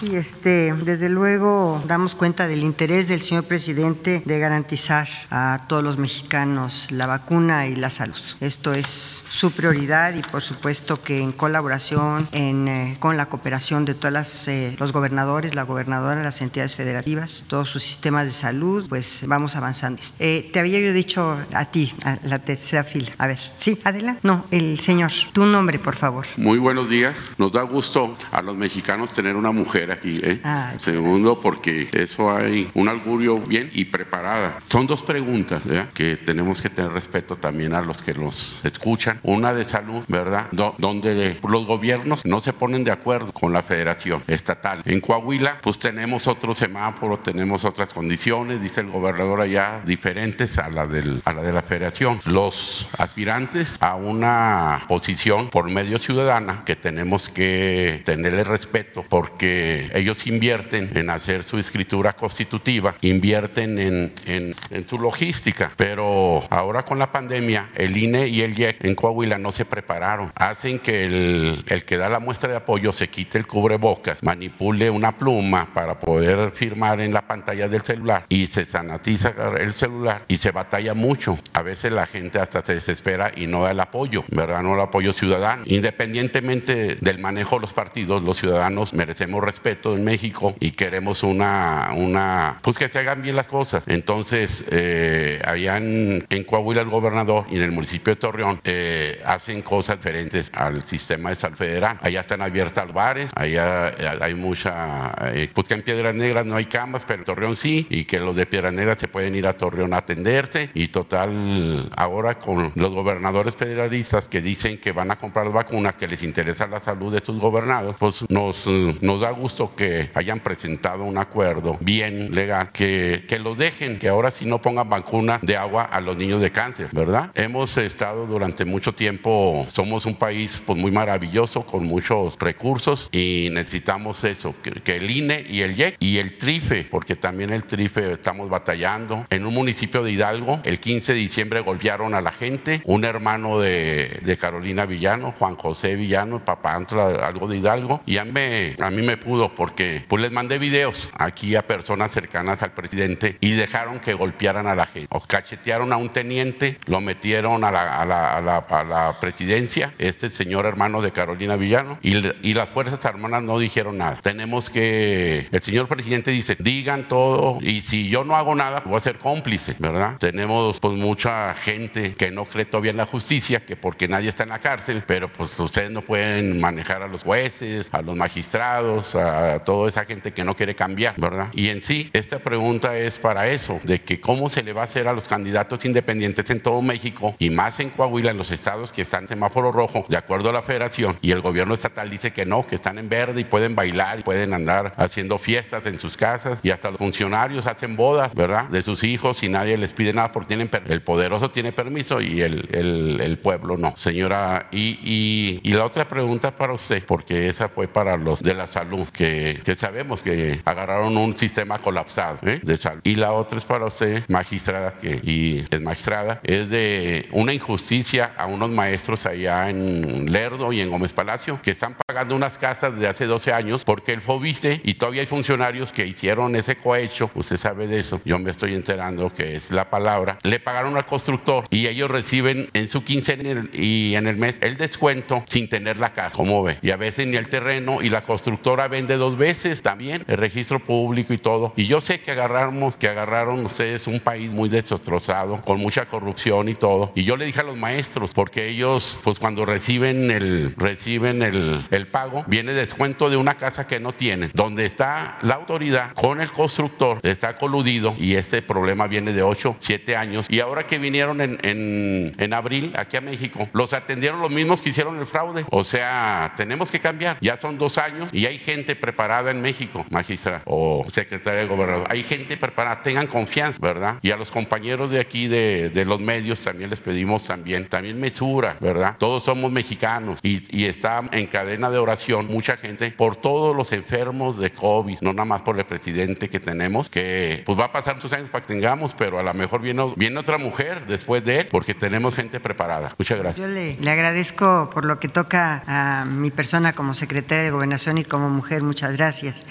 Sí, este, desde luego damos cuenta del interés del señor presidente de garantizar a todos los mexicanos la vacuna y la salud. Esto es su prioridad y por supuesto que en colaboración en, eh, con la cooperación de todos las, eh, los gobernadores, la gobernadora, las entidades federativas, todos sus sistemas de salud, pues vamos avanzando. Eh, te había yo dicho a ti, a la tercera fila. A ver, sí, adelante. No, el señor, tu nombre, por favor. Muy buenos días. Nos da gusto a los mexicanos tener una mujer aquí. ¿eh? Ah, Segundo, porque eso hay un augurio bien y preparada. Son dos preguntas ¿verdad? que tenemos que tener respeto también a los que los escuchan. Una de salud, ¿verdad? Do- donde los gobiernos no se ponen de acuerdo con la federación estatal. En Coahuila, pues tenemos otro semáforo, tenemos otras condiciones, dice el gobernador allá, diferentes a la, del, a la de la federación. Los aspirantes a una posición por medio ciudadana que tenemos que tenerle respeto porque ellos invierten en hacer su escritura constitutiva, invierten en, en, en su logística, pero ahora con la pandemia el INE y el IEC en Coahuila no se prepararon, hacen que el, el que da la muestra de apoyo se quite el cubrebocas, manipule una pluma para poder firmar en la pantalla del celular y se sanatiza el celular y se batalla mucho. A veces la gente hasta se desespera y no da el apoyo, ¿verdad? No el apoyo ciudadano. Independientemente del manejo de los partidos, los ciudadanos merecemos respeto en México y queremos una, una pues que se hagan bien las cosas. Entonces, eh, allá en, en Coahuila el gobernador y en el municipio de Torreón eh, hacen cosas diferentes al sistema de salud federal. Allá están abiertas los bares, allá eh, hay mucha, eh, pues que en Piedras Negras no hay camas, pero en Torreón sí, y que los de Piedras Negras se pueden ir a Torreón a atenderse y total, ahora con los gobernadores federalistas que dicen que van a comprar vacunas, que les interesa la salud de sus gobernados, pues nos, eh, nos da gusto que hayan presentado un acuerdo bien legal, que, que los dejen, que ahora sí no pongan vacunas de agua a los niños de cáncer, ¿verdad? Hemos estado durante mucho tiempo, somos un país pues muy maravilloso, con muchos recursos y necesitamos eso, que, que el INE y el IEC y el TRIFE, porque también el TRIFE estamos batallando. En un municipio de Hidalgo, el 15 de diciembre golpearon a la gente, un hermano de, de Carolina Villano, Juan José Villano, el papá algo de Hidalgo, y a mí, a mí me pudo porque pues les mandé videos aquí a personas cercanas al presidente y dejaron que golpearan a la gente. O cachetearon a un teniente, lo metieron a la, a la, a la, a la presidencia, este señor hermano de Carolina Villano, y, y las Fuerzas Armadas no dijeron nada. Tenemos que, el señor presidente dice, digan todo y si yo no hago nada, voy a ser cómplice, ¿verdad? Tenemos pues mucha gente que no cree todavía en la justicia, que porque nadie está en la cárcel, pero pues ustedes no pueden manejar a los jueces, a los magistrados, a toda esa gente que no quiere cambiar, ¿verdad? Y en sí, esta pregunta es para eso, de que cómo se le va a hacer a los candidatos independientes en todo México y más en Coahuila, en los estados que están en semáforo rojo, de acuerdo a la federación, y el gobierno estatal dice que no, que están en verde y pueden bailar y pueden andar haciendo fiestas en sus casas y hasta los funcionarios hacen bodas, ¿verdad? De sus hijos y nadie les pide nada porque tienen el poderoso tiene permiso y el, pueblo no. Señora, y, y, la otra pregunta para usted, porque esa fue para los de la salud, que, que sabemos que agarraron un sistema colapsado ¿eh? de salud. Y la otra es para usted, magistrada, que y es magistrada, es de una injusticia a unos maestros allá en Lerdo y en Gómez Palacio que están pagando unas casas de hace 12 años porque el FOBISTE y todavía hay funcionarios que hicieron ese cohecho, usted sabe de eso, yo me estoy enterando que es la palabra, le pagaron al constructor y ellos reciben en su quincena y en el mes el descuento sin tener la casa, como y a veces ni el terreno y la constructora vende dos veces también el registro público y todo. Y yo sé que agarramos, que agarraron ustedes un país muy destrozado, con mucha corrupción y todo. Y yo le dije a los maestros, porque ellos, pues cuando reciben el, reciben el, el pago, viene descuento de una casa que no tienen, donde está la autoridad con el constructor, está coludido y este problema viene de 8, 7 años. Y ahora que vinieron en, en, en abril aquí a México, los atendieron los mismos que hicieron el fraude. O sea, tenemos que cambiar. Ya son dos años y hay gente preparada en México, magistra o secretaria de gobernador. Hay gente preparada, tengan confianza, ¿verdad? Y a los compañeros de aquí de, los medios también les pedimos también, también mesura, ¿verdad? Todos somos mexicanos y, y está en cadena de oración mucha gente por todos los enfermos de COVID, no nada más por el presidente que tenemos, que pues va a pasar sus años para que tengamos, pero a lo mejor viene, viene otra mujer después de él porque tenemos gente preparada. Muchas gracias. Yo le, le agradezco por lo que toca a mi persona como secretaria de Gobernación y como mujer. Muchas gracias.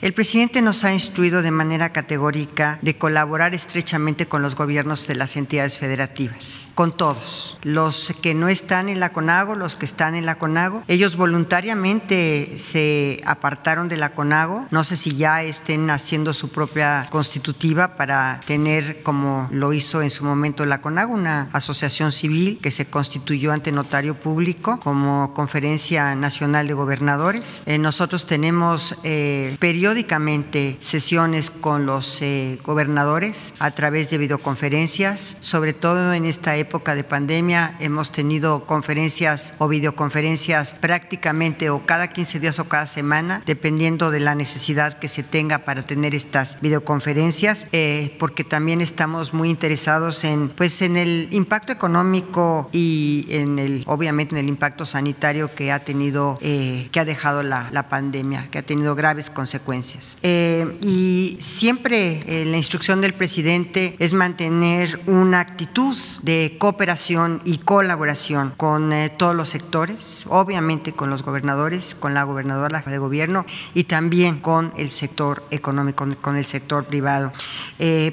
El presidente nos ha instruido de manera categórica de colaborar estrechamente con los gobiernos de las entidades federativas, con todos. Los que no están en la CONAGO, los que están en la CONAGO, ellos voluntariamente se apartaron de la CONAGO. No sé si ya estén haciendo su propia constitutiva para tener, como lo hizo en su momento la CONAGO, una asociación civil que se constituyó ante notario público como Conferencia Nacional de Gobernadores. Eh, nosotros tenemos eh, periódicamente sesiones con los eh, gobernadores a través de videoconferencias, sobre todo en esta época de pandemia hemos tenido conferencias o videoconferencias prácticamente o cada 15 días o cada semana, dependiendo de la necesidad que se tenga para tener estas videoconferencias, eh, porque también estamos muy interesados en, pues, en el impacto económico y en el, obviamente, en el impacto sanitario que ha tenido, eh, que ha dejado la, la, pandemia, que ha tenido graves consecuencias. Eh, y siempre eh, la instrucción del presidente es mantener una actitud de cooperación y colaboración con todos los sectores, obviamente con los gobernadores, con la gobernadora de gobierno y también con el sector económico, con el sector privado,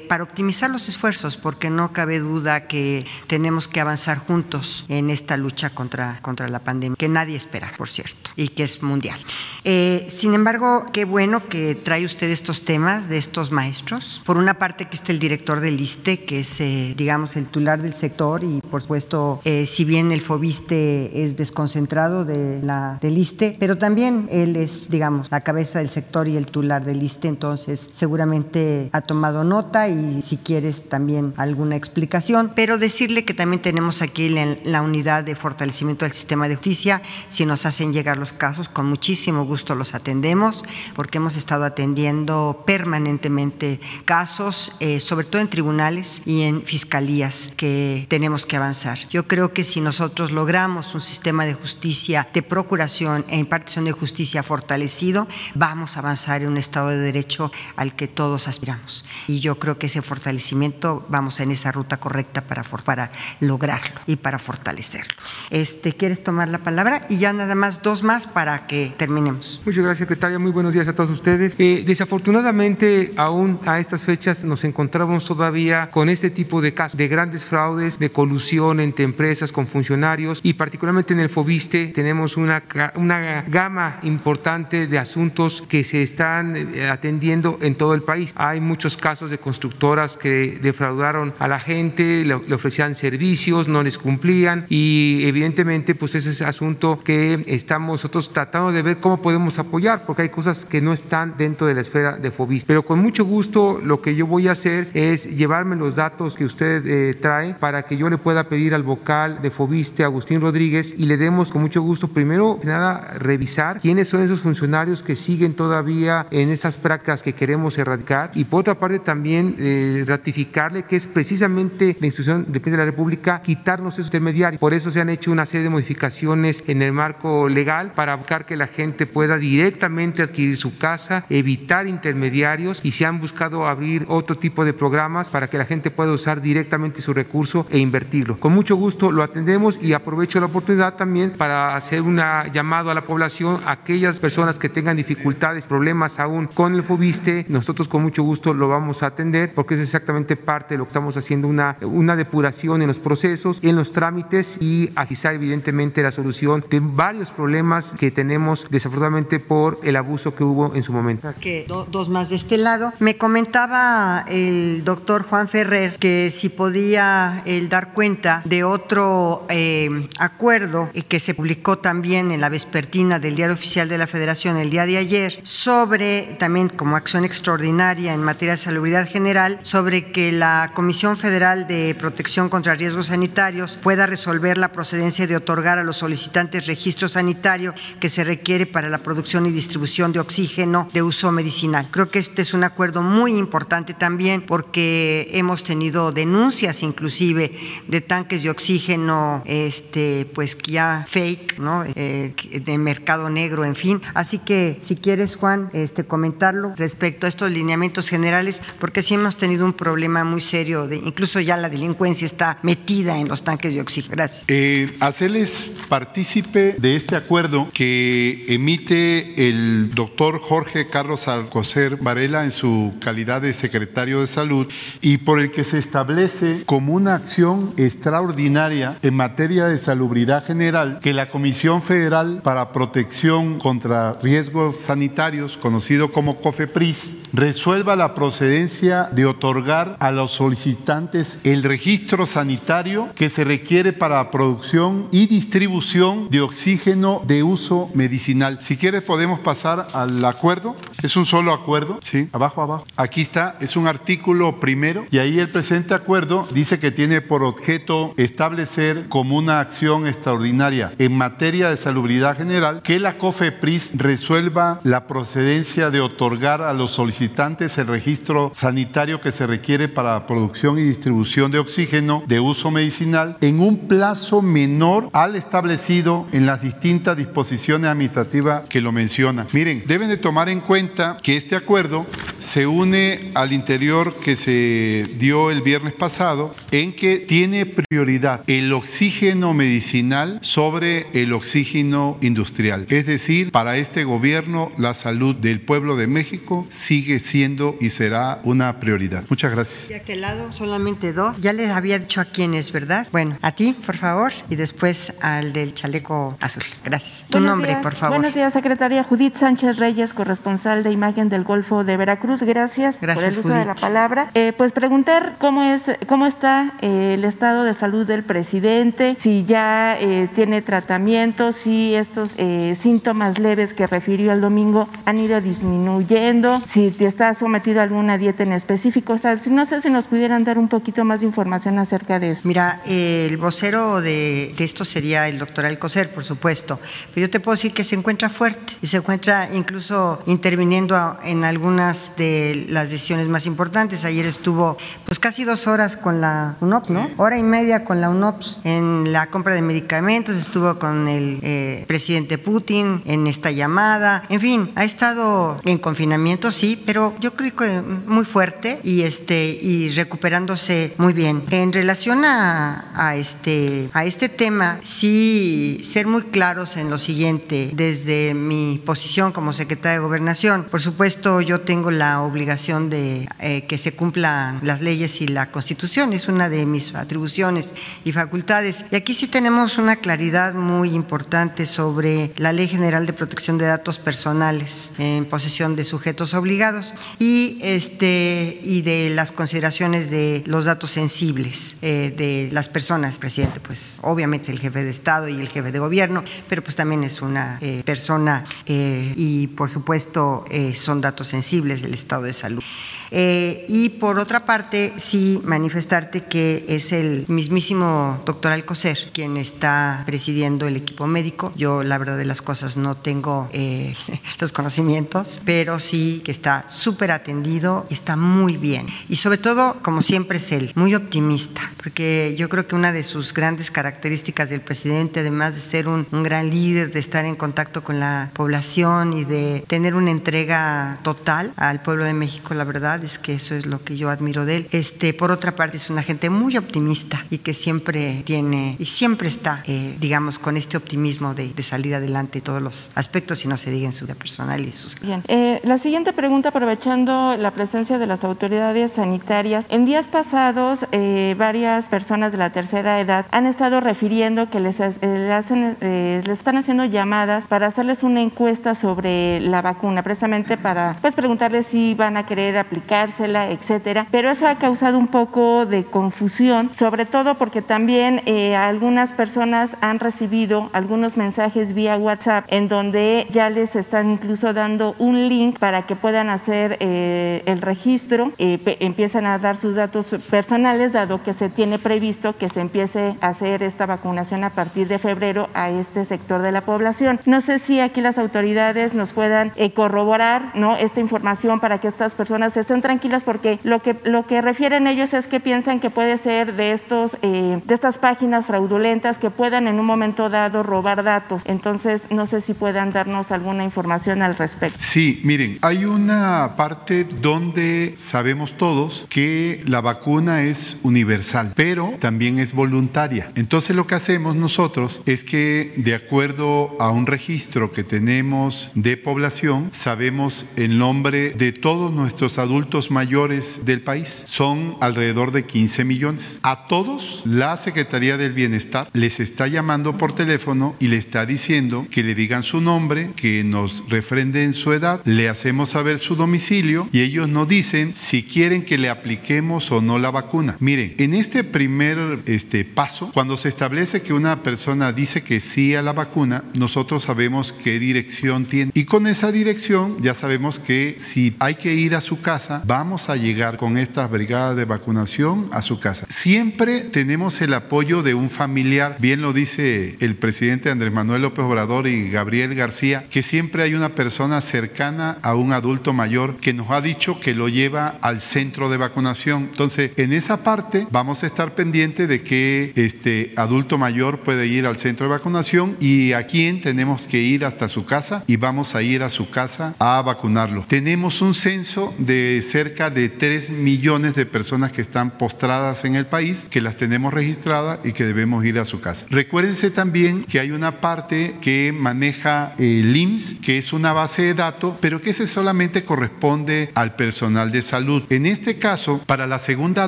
para optimizar los esfuerzos, porque no cabe duda que tenemos que avanzar juntos en esta lucha contra, contra la pandemia, que nadie espera, por cierto, y que es mundial. Eh, sin embargo, qué bueno que trae usted estos temas de estos maestros. Por una parte que está el director del ISTE, que es, eh, digamos, el titular del sector y, por supuesto, eh, si bien el FOBISTE es desconcentrado de la, del ISTE, pero también él es, digamos, la cabeza del sector y el titular del ISTE, entonces seguramente ha tomado nota y si quieres también alguna explicación, pero decirle que también tenemos aquí la, la unidad de fortalecimiento del sistema de justicia, si nos hacen llegar los casos, con muchísimo gusto los atendemos, porque hemos estado atendiendo permanentemente casos, eh, sobre todo en tribunales y en fiscalías, que tenemos que avanzar. Yo creo que si nosotros logramos un sistema de justicia, de procuración e impartición de justicia fortalecido, vamos a avanzar en un Estado de Derecho al que todos aspiramos. Y yo creo que ese fortalecimiento vamos en esa ruta correcta para, para lograrlo y para fortalecerlo. Este, ¿Quieres tomar la palabra? Y ya nada más dos más para que terminemos. Muchas gracias. secretaria. Muy buenos días a todos ustedes. Eh, desafortunadamente, aún a estas fechas nos encontramos todavía con este tipo de casos de grandes fraudes, de colusión entre empresas con funcionarios y particularmente en el FOBISTE tenemos una, una gama importante de asuntos que se están eh, atendiendo en todo el país. Hay muchos casos de constructoras que defraudaron a la gente, le, le ofrecían servicios, no les cumplían y evidentemente pues ese es asunto que estamos nosotros tratando de ver cómo podemos apoyar porque hay cosas que no están dentro de la esfera de FOBIS. Pero con mucho gusto lo que yo voy a hacer es llevarme los datos que usted eh, trae para que yo le pueda pedir al vocal de FOBISTE, Agustín Rodríguez, y le demos con mucho gusto primero nada revisar quiénes son esos funcionarios que siguen todavía en esas prácticas que queremos erradicar y por otra parte también eh, ratificarle que es precisamente la institución de la República quitarnos esos intermediarios. Por eso se han hecho una serie de modificaciones en el marco legal para buscar que la gente pueda directamente adquirir su casa, evitar intermediarios y se han buscado abrir otro tipo de programas para que la gente pueda usar directamente su recurso e invertirlo. Con mucho gusto lo atendemos y aprovecho la oportunidad también para hacer un llamado a la población, a aquellas personas que tengan dificultades, problemas aún con el FOBISTE, nosotros con mucho gusto lo vamos a atender porque es exactamente parte de lo que estamos haciendo, una, una depuración en los procesos, en los trámites y agilizar evidentemente la solución de varios problemas que tenemos desafortunadamente por el abuso que hubo en su momento. Que dos más de este lado. Me comentaba el doctor Juan Ferrer que si podía él dar cuenta de otro eh, acuerdo que se publicó también en la vespertina del Diario Oficial de la Federación el día de ayer sobre también como acción extraordinaria en materia de salubridad general sobre que la Comisión Federal de Protección contra Riesgos Sanitarios pueda resolver la procedencia de otorgar a los solicitantes sanitario que se requiere para la producción y distribución de oxígeno de uso medicinal. Creo que este es un acuerdo muy importante también porque hemos tenido denuncias inclusive de tanques de oxígeno este pues ya fake, ¿no? Eh, de mercado negro, en fin. Así que si quieres Juan, este comentarlo respecto a estos lineamientos generales porque sí hemos tenido un problema muy serio de incluso ya la delincuencia está metida en los tanques de oxígeno. Gracias. Eh, hacerles partícipe de este acuerdo que emite el doctor Jorge Carlos Alcocer Varela en su calidad de secretario de salud y por el que se establece como una acción extraordinaria en materia de salubridad general que la Comisión Federal para Protección contra Riesgos Sanitarios, conocido como COFEPRIS, resuelva la procedencia de otorgar a los solicitantes el registro sanitario que se requiere para producción y distribución de oxígeno de uso medicinal. Si quieres podemos pasar al acuerdo. Es un solo acuerdo, ¿sí? Abajo, abajo. Aquí está, es un artículo primero y ahí el presente acuerdo dice que tiene por objeto establecer como una acción extraordinaria en materia de salubridad general que la COFEPRIS resuelva la procedencia de otorgar a los solicitantes el registro sanitario que se requiere para la producción y distribución de oxígeno de uso medicinal en un plazo menor al establecido en las distintas disposiciones administrativas que lo mencionan. Miren, deben de tomar en cuenta que este acuerdo se une al interior que se dio el viernes pasado en que tiene prioridad el oxígeno medicinal sobre el oxígeno industrial. Es decir, para este gobierno la salud del pueblo de México sigue siendo y será una prioridad. Muchas gracias. De aquel lado solamente dos. Ya les había dicho a quiénes, ¿verdad? Bueno, a ti, por favor, y después al del chaleco azul. Gracias. Tu Buenos nombre, días. por favor. Buenos días, secretaria Judith Sánchez Reyes, corresponsal de imagen del Golfo de Veracruz. Gracias, Gracias, por el uso de la Judith. palabra. Eh, pues preguntar cómo es, cómo está eh, el estado de salud del presidente, si ya eh, tiene tratamiento, si estos eh, síntomas leves que refirió el domingo han ido disminuyendo, si te está sometido a alguna dieta en específico. O sea, si- no sé si nos pudieran dar un poquito más de información acerca de eso. Mira, eh, el vocero de, de esto sería el doctor Alcocer, por supuesto, pero yo te puedo decir que se encuentra fuerte y se encuentra incluso interviniendo en algunas de las decisiones más importantes. Ayer estuvo pues casi dos horas con la UNOPS, ¿no? Hora y media con la UNOPS en la compra de medicamentos, estuvo con el eh, presidente Putin en esta llamada, en fin, ha estado en confinamiento, sí, pero yo creo que muy fuerte y este y recuperándose muy bien. En relación a, a este a este tema, sí ser muy claros en lo siguiente, desde mi posición como secretaria de Gobernación. Por supuesto, yo tengo la obligación de eh, que se cumplan las leyes y la Constitución, es una de mis atribuciones y facultades. Y aquí sí tenemos una claridad muy importante sobre la Ley General de Protección de Datos Personales en posesión de sujetos obligados y, este, y de las consideraciones de los datos sensibles eh, de las personas. presidente, pues obviamente el jefe de Estado y el jefe de gobierno, pero pues también es una eh, persona eh, y por supuesto son datos sensibles del estado de salud. Eh, y por otra parte, sí manifestarte que es el mismísimo doctor Alcocer quien está presidiendo el equipo médico. Yo, la verdad de las cosas, no tengo eh, *laughs* los conocimientos, pero sí que está súper atendido está muy bien. Y sobre todo, como siempre es él, muy optimista, porque yo creo que una de sus grandes características del presidente, además de ser un, un gran líder, de estar en contacto con la población y de tener una entrega total al pueblo de México, la verdad, es que eso es lo que yo admiro de él. Este, por otra parte, es una gente muy optimista y que siempre tiene y siempre está, eh, digamos, con este optimismo de, salir adelante todos los aspectos y no se diga en su vida personal y sus. Bien. Eh, la siguiente pregunta, aprovechando la presencia de las autoridades sanitarias. En días pasados, eh, varias personas de la tercera edad han estado refiriendo que les, hacen, les están haciendo llamadas para hacerles una encuesta sobre la vacuna, precisamente para pues, preguntarles si van a querer aplicar etcétera. Pero eso ha causado un poco de confusión, sobre todo porque también eh, algunas personas han recibido algunos mensajes vía WhatsApp en donde ya les están incluso dando un link para que puedan hacer eh, el registro, eh, empiezan a dar sus datos personales, dado que se tiene previsto que se empiece a hacer esta vacunación a partir de febrero a este sector de la población. No sé si aquí las autoridades nos puedan corroborar ¿no? esta información para que estas personas estén tranquilas porque lo que, lo que refieren ellos es que piensan que puede ser de, estos, eh, de estas páginas fraudulentas que puedan en un momento dado robar datos. Entonces, no sé si puedan darnos alguna información al respecto. Sí, miren, hay una parte donde sabemos todos que la vacuna es universal, pero también es voluntaria. Entonces, lo que hacemos nosotros es que de acuerdo a un registro que tenemos de población, sabemos el nombre de todos nuestros adultos mayores del país. Son alrededor de 15 millones. A todos, la Secretaría del Bienestar les está llamando por teléfono y le está diciendo que le digan su nombre, que nos refrenden su edad, le hacemos saber su domicilio y ellos nos dicen si quieren que le apliquemos o no la vacuna. Miren, en este primer este, paso, cuando se establece que una persona dice que sí a la vacuna, nosotros sabemos qué dirección tiene. Y con esa dirección ya sabemos que si hay que ir a su casa, vamos a llegar con estas brigadas de vacunación a su casa. Siempre tenemos el apoyo de un familiar, bien lo dice el presidente Andrés Manuel López Obrador y Gabriel García, que siempre hay una persona cercana a un adulto mayor que nos ha dicho que lo lleva al centro de vacunación. Entonces, en esa parte vamos a estar pendientes de que este adulto mayor puede ir al centro de vacunación y a quién tenemos que ir hasta su casa y vamos a ir a su casa a vacunarlo. Tenemos un censo de cerca de 3 millones de personas que están postradas en el país, que las tenemos registradas y que debemos ir a su casa. Recuérdense también que hay una parte que maneja el IMSS, que es una base de datos, pero que ese solamente corresponde al personal de salud. En este caso, para la segunda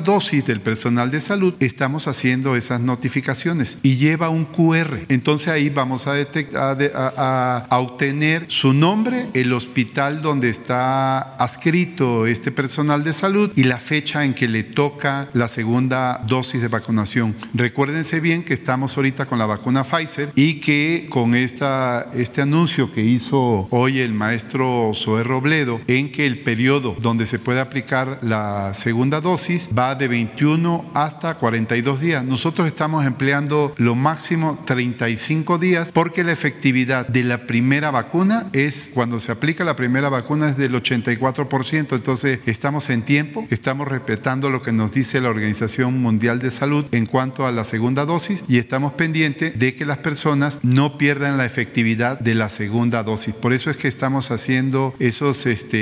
dosis del personal de salud, estamos haciendo esas notificaciones y lleva un QR. Entonces ahí vamos a, a, a obtener su nombre, el hospital donde está adscrito este personal de salud y la fecha en que le toca la segunda dosis de vacunación. Recuérdense bien que estamos ahorita con la vacuna Pfizer y que con esta, este anuncio que hizo hoy el maestro Zoé Robledo en que el periodo donde se puede aplicar la segunda dosis va de 21 hasta 42 días. Nosotros estamos empleando lo máximo 35 días porque la efectividad de la primera vacuna es, cuando se aplica la primera vacuna es del 84%. Entonces Estamos en tiempo, estamos respetando lo que nos dice la Organización Mundial de Salud en cuanto a la segunda dosis y estamos pendientes de que las personas no pierdan la efectividad de la segunda dosis. Por eso es que estamos haciendo esos este,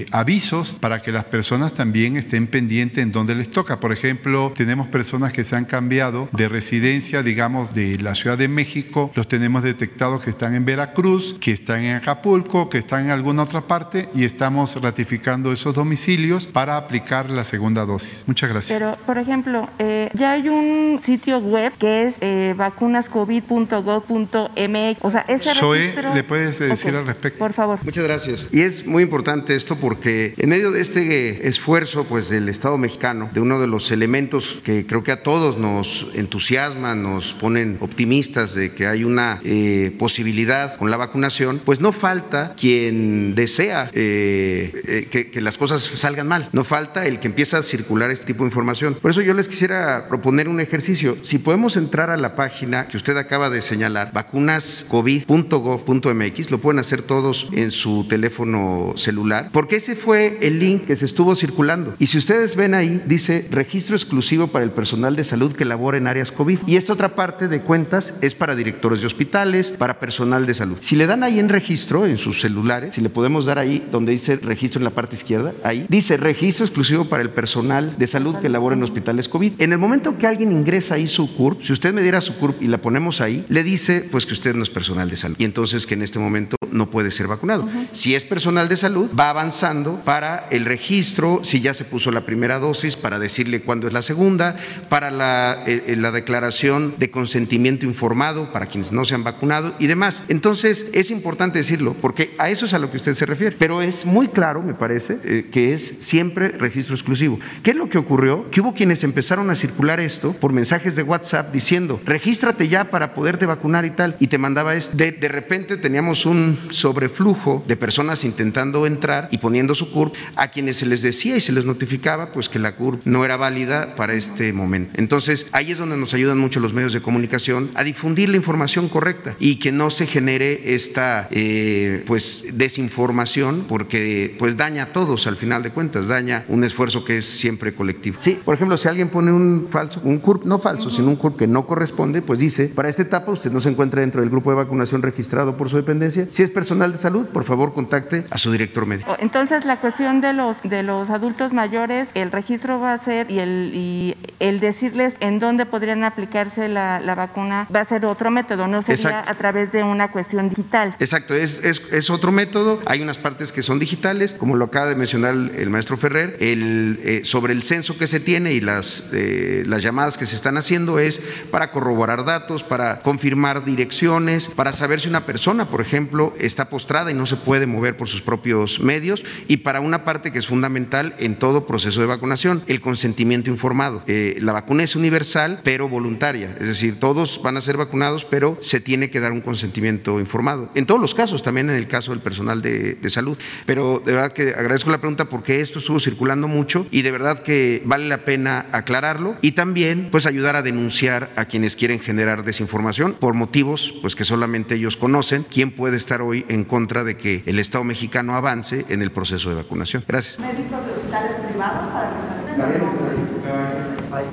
eh, avisos para que las personas también estén pendientes en dónde les toca. Por ejemplo, tenemos personas que se han cambiado de residencia, digamos, de la Ciudad de México, los tenemos detectados que están en Veracruz, que están en Acapulco, que están en alguna otra parte y estamos ratificando esos domicilios para aplicar la segunda dosis. Muchas gracias. Pero, por ejemplo, eh, ya hay un sitio web que es eh, vacunascovid.gov.mx. O sea, ese Zoe, ¿le puedes decir al respecto? Por favor. Muchas gracias. Y es muy importante esto porque en medio de este esfuerzo pues del Estado mexicano, de uno de los elementos que creo que a todos nos entusiasman, nos ponen optimistas de que hay una eh, posibilidad con la vacunación, pues no falta quien desea eh, eh, que, que las cosas salgan mal. No falta el que empieza a circular este tipo de información. Por eso yo les quisiera proponer un ejercicio. Si podemos entrar a la página que usted acaba de señalar, vacunascovid.gov.mx, lo pueden hacer todos en su teléfono celular, porque ese fue el link que se estuvo circulando. Y si ustedes ven ahí, dice registro exclusivo para el personal de salud que labora en áreas COVID. Y esta otra parte de cuentas es para directores de hospitales, para personal de salud. Si le dan ahí en registro, en sus celulares, si le podemos dar ahí donde dice registro en la parte izquierda, ahí dice registro exclusivo para el personal de salud que labora en hospitales COVID. En el momento que alguien ingresa ahí su CURP, si usted me diera su CURP y la ponemos ahí, le dice pues que usted no es personal de salud y entonces que en este momento no puede ser vacunado. Si es personal de salud, va avanzando para el registro, si ya se puso la primera dosis, para decirle cuándo es la segunda, para la, eh, la declaración de consentimiento informado para quienes no se han vacunado y demás. Entonces, es importante decirlo, porque a eso es a lo que usted se refiere. Pero es muy claro, me parece, eh, que es siempre registro exclusivo. ¿Qué es lo que ocurrió? Que hubo quienes empezaron a circular esto por mensajes de WhatsApp diciendo, regístrate ya para poderte vacunar y tal, y te mandaba esto. De, de repente teníamos un sobreflujo de personas intentando entrar y poniendo su CURP a quienes se les decía y se les notificaba pues que la CURP no era válida para este momento. Entonces, ahí es donde nos ayudan mucho los medios de comunicación a difundir la información correcta y que no se genere esta eh, pues desinformación porque pues daña a todos al final de cuentas, daña un esfuerzo que es siempre colectivo. Sí, por ejemplo, si alguien pone un falso, un CURP no falso, sino un CURP que no corresponde, pues dice, para esta etapa usted no se encuentra dentro del grupo de vacunación registrado por su dependencia. Si es personal de salud, por favor contacte a su director médico. Entonces, la cuestión de los de los adultos mayores, el registro va a ser y el y el decirles en dónde podrían aplicarse la, la vacuna va a ser otro método, no sería Exacto. a través de una cuestión digital. Exacto, es, es, es otro método. Hay unas partes que son digitales, como lo acaba de mencionar el, maestro Ferrer. El, eh, sobre el censo que se tiene y las, eh, las llamadas que se están haciendo es para corroborar datos, para confirmar direcciones, para saber si una persona, por ejemplo, está postrada y no se puede mover por sus propios medios, y para una parte que es fundamental en todo proceso de vacunación, el consentimiento informado. Eh, la vacuna es universal, pero voluntaria, es decir, todos van a ser vacunados, pero se tiene que dar un consentimiento informado. En todos los casos, también en el caso del personal de, de salud. Pero de verdad que agradezco la pregunta porque esto estuvo circulando mucho y de verdad que vale la pena aclararlo y también pues ayudar a denunciar a quienes quieren generar desinformación por motivos pues que solamente ellos conocen. ¿Quién puede estar hoy en contra de que el Estado mexicano avance en el proceso de vacunación? Gracias.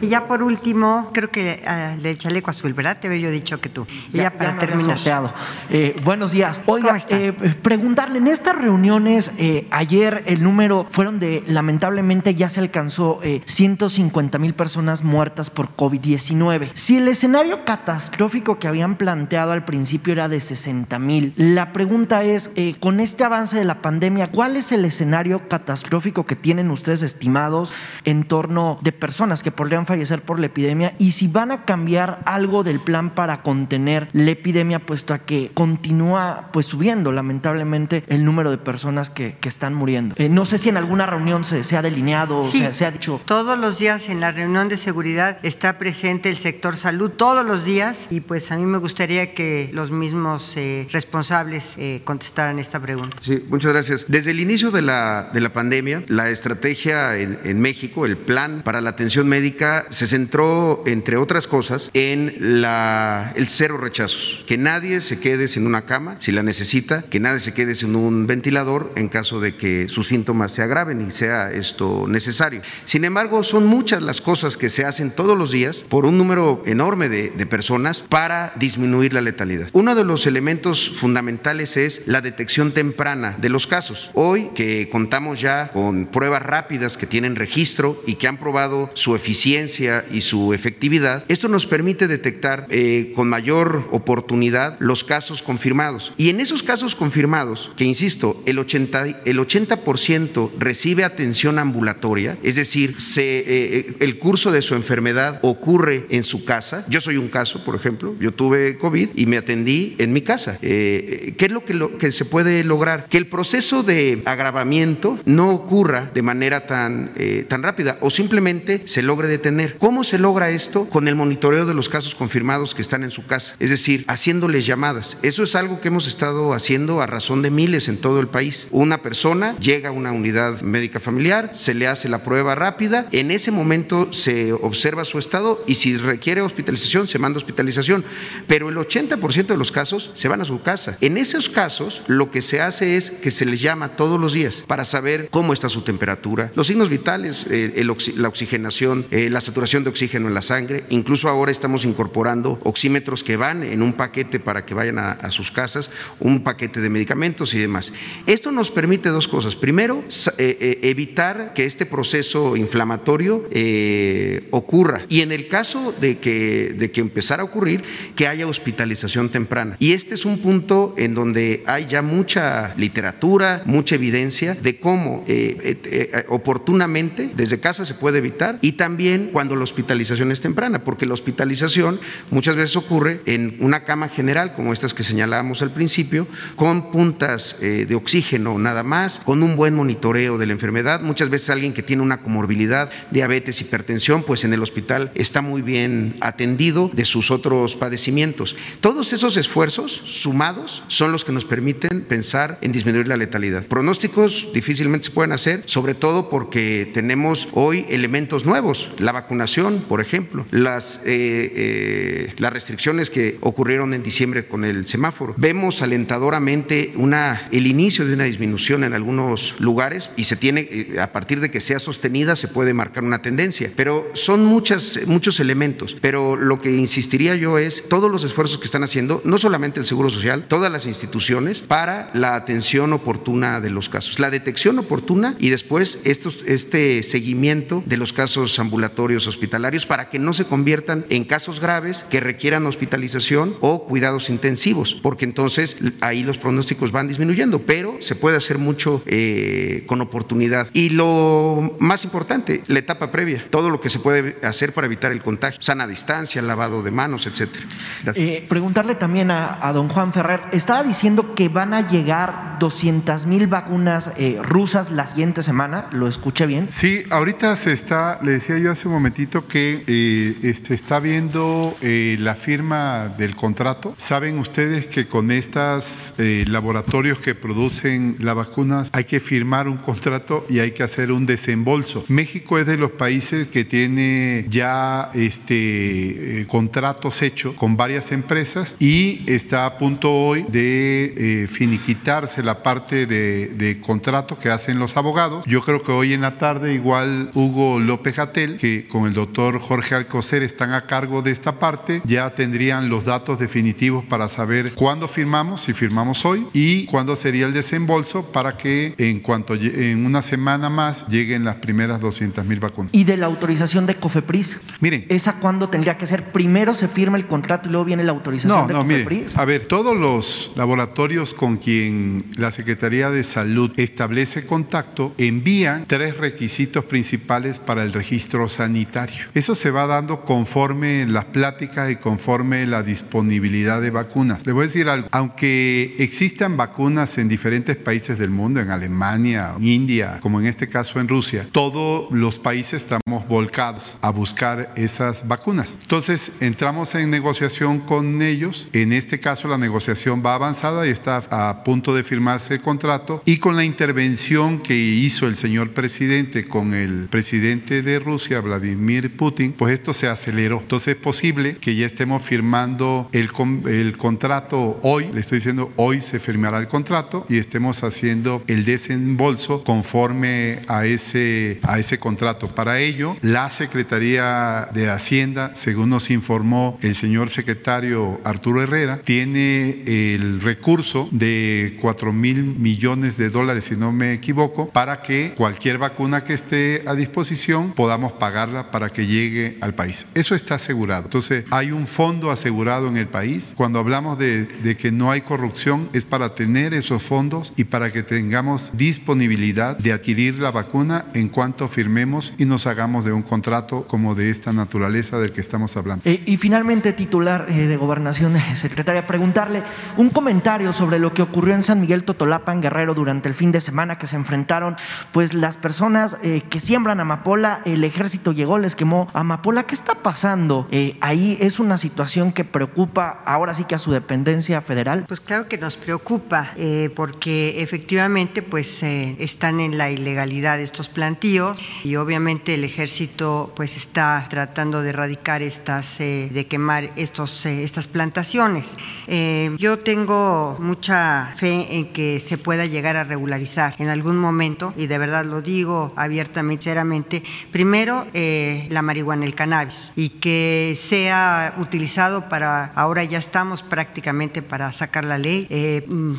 Y ya por último, creo que ah, del chaleco azul, ¿verdad? Te había yo dicho que tú. Y ya, para terminar. Eh, buenos días. Oiga, eh, preguntarle, en estas reuniones, eh, ayer el número fueron de, lamentablemente ya se alcanzó eh, 150 mil personas muertas por COVID-19. Si el escenario catastrófico que habían planteado al principio era de 60 mil, la pregunta es, con este avance de la pandemia, ¿cuál es el escenario catastrófico que tienen ustedes estimados en torno de personas que podrían fallecer por la epidemia y si van a cambiar algo del plan para contener la epidemia, puesto a que continúa pues subiendo lamentablemente el número de personas que, que están muriendo. Eh, no sé si en alguna reunión se, se ha delineado, Sí. se, se ha dicho. Todos los días en la reunión de seguridad está presente el sector salud, todos los días, y pues a mí me gustaría que los mismos eh, responsables eh, contestaran esta pregunta. Sí, muchas gracias. Desde el inicio de la, de la pandemia, la estrategia en, en México, el plan para la atención médica política se centró, entre otras cosas, en la, el cero rechazos. Que nadie se quede sin una cama si la necesita, que nadie se quede sin un ventilador en caso de que sus síntomas se agraven y sea esto necesario. Sin embargo, son muchas las cosas que se hacen todos los días por un número enorme de, de personas para disminuir la letalidad. Uno de los elementos fundamentales es la detección temprana de los casos. Hoy que contamos ya con pruebas rápidas que tienen registro y que han probado su eficiencia y su efectividad, esto nos permite detectar eh, con mayor oportunidad los casos confirmados. Y en esos casos confirmados, que insisto, el 80%, el 80 recibe atención ambulatoria, es decir, se, eh, el curso de su enfermedad ocurre en su casa. Yo soy un caso, por ejemplo, yo tuve COVID y me atendí en mi casa. Eh, ¿Qué es lo que, lo que se puede lograr? Que el proceso de agravamiento no ocurra de manera tan, eh, tan rápida o simplemente se logre detener. ¿Cómo se logra esto? Con el monitoreo de los casos confirmados que están en su casa, es decir, haciéndoles llamadas. Eso es algo que hemos estado haciendo a razón de miles en todo el país. Una persona llega a una unidad médica familiar, se le hace la prueba rápida, en ese momento se observa su estado y si requiere hospitalización se manda hospitalización, pero el 80% de los casos se van a su casa. En esos casos lo que se hace es que se les llama todos los días para saber cómo está su temperatura, los signos vitales, eh, el la oxigenación, eh, la saturación de oxígeno en la sangre, incluso ahora estamos incorporando oxímetros que van en un paquete para que vayan a, sus casas, un paquete de medicamentos y demás. Esto nos permite dos cosas. Primero, eh, eh, evitar que este proceso inflamatorio ocurra. Y en el caso de que, de que empezara a ocurrir, que haya hospitalización temprana. Y este es un punto en donde hay ya mucha literatura, mucha evidencia de cómo oportunamente desde casa se puede evitar y también cuando la hospitalización es temprana, porque la hospitalización muchas veces ocurre en una cama general, como estas que señalábamos al principio, con puntas eh, de oxígeno nada más, con un buen monitoreo de la enfermedad. Muchas veces alguien que tiene una comorbilidad, diabetes, hipertensión, pues en el hospital está muy bien atendido de sus otros padecimientos. Todos esos esfuerzos sumados son los que nos permiten pensar en disminuir la letalidad. Pronósticos difícilmente se pueden hacer, sobre todo porque tenemos hoy elementos nuevos, vacunación, por ejemplo, las, eh, eh, las restricciones que ocurrieron en diciembre con el semáforo. Vemos alentadoramente una, el inicio de una disminución en algunos lugares y se tiene, eh, a partir de que sea sostenida, se puede marcar una tendencia. Pero son muchas, muchos elementos. Pero lo que insistiría yo es todos los esfuerzos que están haciendo, no solamente el Seguro Social, todas las instituciones, para la atención oportuna de los casos, la detección oportuna y después estos, este seguimiento de los casos ambulatorios hospitalarios para que no se conviertan en casos graves que requieran hospitalización o cuidados intensivos, porque entonces ahí los pronósticos van disminuyendo, pero se puede hacer mucho eh, con oportunidad. Y lo más importante, la etapa previa, todo lo que se puede hacer para evitar el contagio, sana distancia, lavado de manos, etcétera. Eh, preguntarle también a, a don Juan Ferrer, estaba diciendo que van a llegar 200 mil vacunas eh, rusas la siguiente semana, ¿lo escuché bien? Sí, ahorita se está, le decía yo hace un momentito que eh, este, está viendo eh, la firma del contrato. Saben ustedes que con estos laboratorios que producen las vacunas hay que firmar un contrato y hay que hacer un desembolso. México es de los países que tiene ya este, eh, contratos hechos con varias empresas y está a punto hoy de eh, finiquitarse la parte de, de contrato que hacen los abogados. Yo creo que hoy en la tarde igual Hugo López Gatel, que con el doctor Jorge Alcocer están a cargo de esta parte, ya tendrían los datos definitivos para saber cuándo firmamos, si firmamos hoy, y cuándo sería el desembolso para que en cuanto en una semana más lleguen las primeras 200 mil vacunas. Y de la autorización de COFEPRIS, Miren, ¿esa cuándo tendría que ser? Primero se firma el contrato y luego viene la autorización No, de no, COFEPRIS. a ver, todos los laboratorios con quien la Secretaría de Salud establece contacto envían tres requisitos principales para el registro sanitario. Eso se va dando conforme las pláticas y conforme la disponibilidad de vacunas. Le voy a decir algo, aunque existan vacunas en diferentes países del mundo, en Alemania, en India, como en este caso en Rusia, todos los países estamos volcados a buscar esas vacunas. Entonces, entramos en negociación con ellos. En este caso, la negociación va avanzada y está a punto de firmar firmarse contrato y con la intervención que hizo el señor presidente con el presidente de Rusia, Vladimir Putin, pues esto se aceleró. Entonces es posible que ya estemos firmando el, el contrato hoy, le estoy diciendo hoy se firmará el contrato y estemos haciendo el desembolso conforme a ese, a ese contrato. Para ello, la Secretaría de Hacienda, según nos informó el señor secretario Arturo Herrera, tiene el recurso de 4 mil millones de dólares, si no me equivoco, para que cualquier vacuna que esté a disposición podamos pagarla para que llegue al país. Eso está asegurado. Entonces, hay un fondo asegurado en el país. Cuando hablamos de, que no hay corrupción, es para tener esos fondos y para que tengamos disponibilidad de adquirir la vacuna en cuanto firmemos y nos hagamos de un contrato como de esta naturaleza del que estamos hablando. Eh, y finalmente, titular eh, de Gobernación, eh, secretaria, preguntarle un comentario sobre lo que ocurrió en San Miguel Totolapan, Guerrero, durante el fin de semana que se enfrentaron pues las personas que siembran amapola, el ejército llegó, les quemó amapola. ¿Qué está pasando ahí? ¿Es una situación que preocupa ahora sí que a su dependencia federal? Pues claro que nos preocupa, porque efectivamente pues están en la ilegalidad estos plantíos y obviamente el ejército pues está tratando de erradicar estas, eh, de quemar estos, eh, estas plantaciones. Eh, yo tengo mucha fe en que se pueda llegar a regularizar en algún momento y de verdad lo digo abiertamente, sinceramente, primero la marihuana, el cannabis y que sea utilizado para, ahora ya estamos prácticamente para sacar la ley,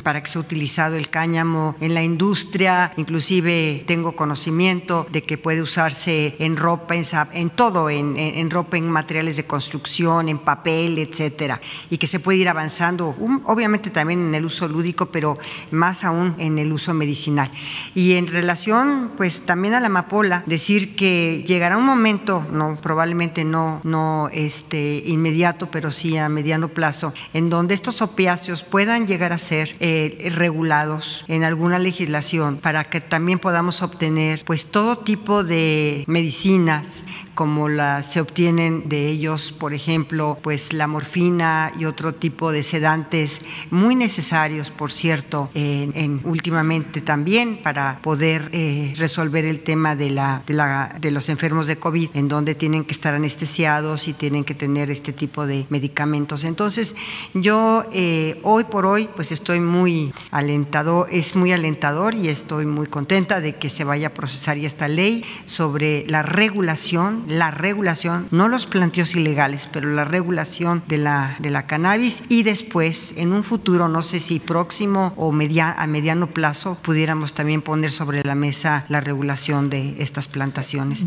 para que sea utilizado el cáñamo en la industria, inclusive tengo conocimiento de que puede usarse en ropa, en, en todo, en, en, ropa, en materiales de construcción, en papel, etcétera, y que se puede ir avanzando, obviamente también en el uso lúdico, pero más aún en el uso medicinal. Y en relación, pues también a la amapola, decir que llegará un momento, no, probablemente no, no este, inmediato, pero sí a mediano plazo, en donde estos opiáceos puedan llegar a ser eh, regulados en alguna legislación para que también podamos obtener pues todo tipo de medicinas como las se obtienen de ellos, por ejemplo, pues la morfina y otro tipo de sedantes muy necesarios, por cierto, en, últimamente también para poder eh, resolver el tema de, la, de, la, de los enfermos de COVID, en donde tienen que estar anestesiados y tienen que tener este tipo de medicamentos. Entonces, yo eh, hoy por hoy, pues estoy muy alentado, es muy alentador y estoy muy contenta de que se vaya a procesar esta ley sobre la regulación, la regulación, no los planteos ilegales, pero la regulación de la, de la cannabis y después, en un futuro, no sé si próximo o media, a mediano plazo, pudiéramos también poner sobre la mesa la regulación de estas plantaciones.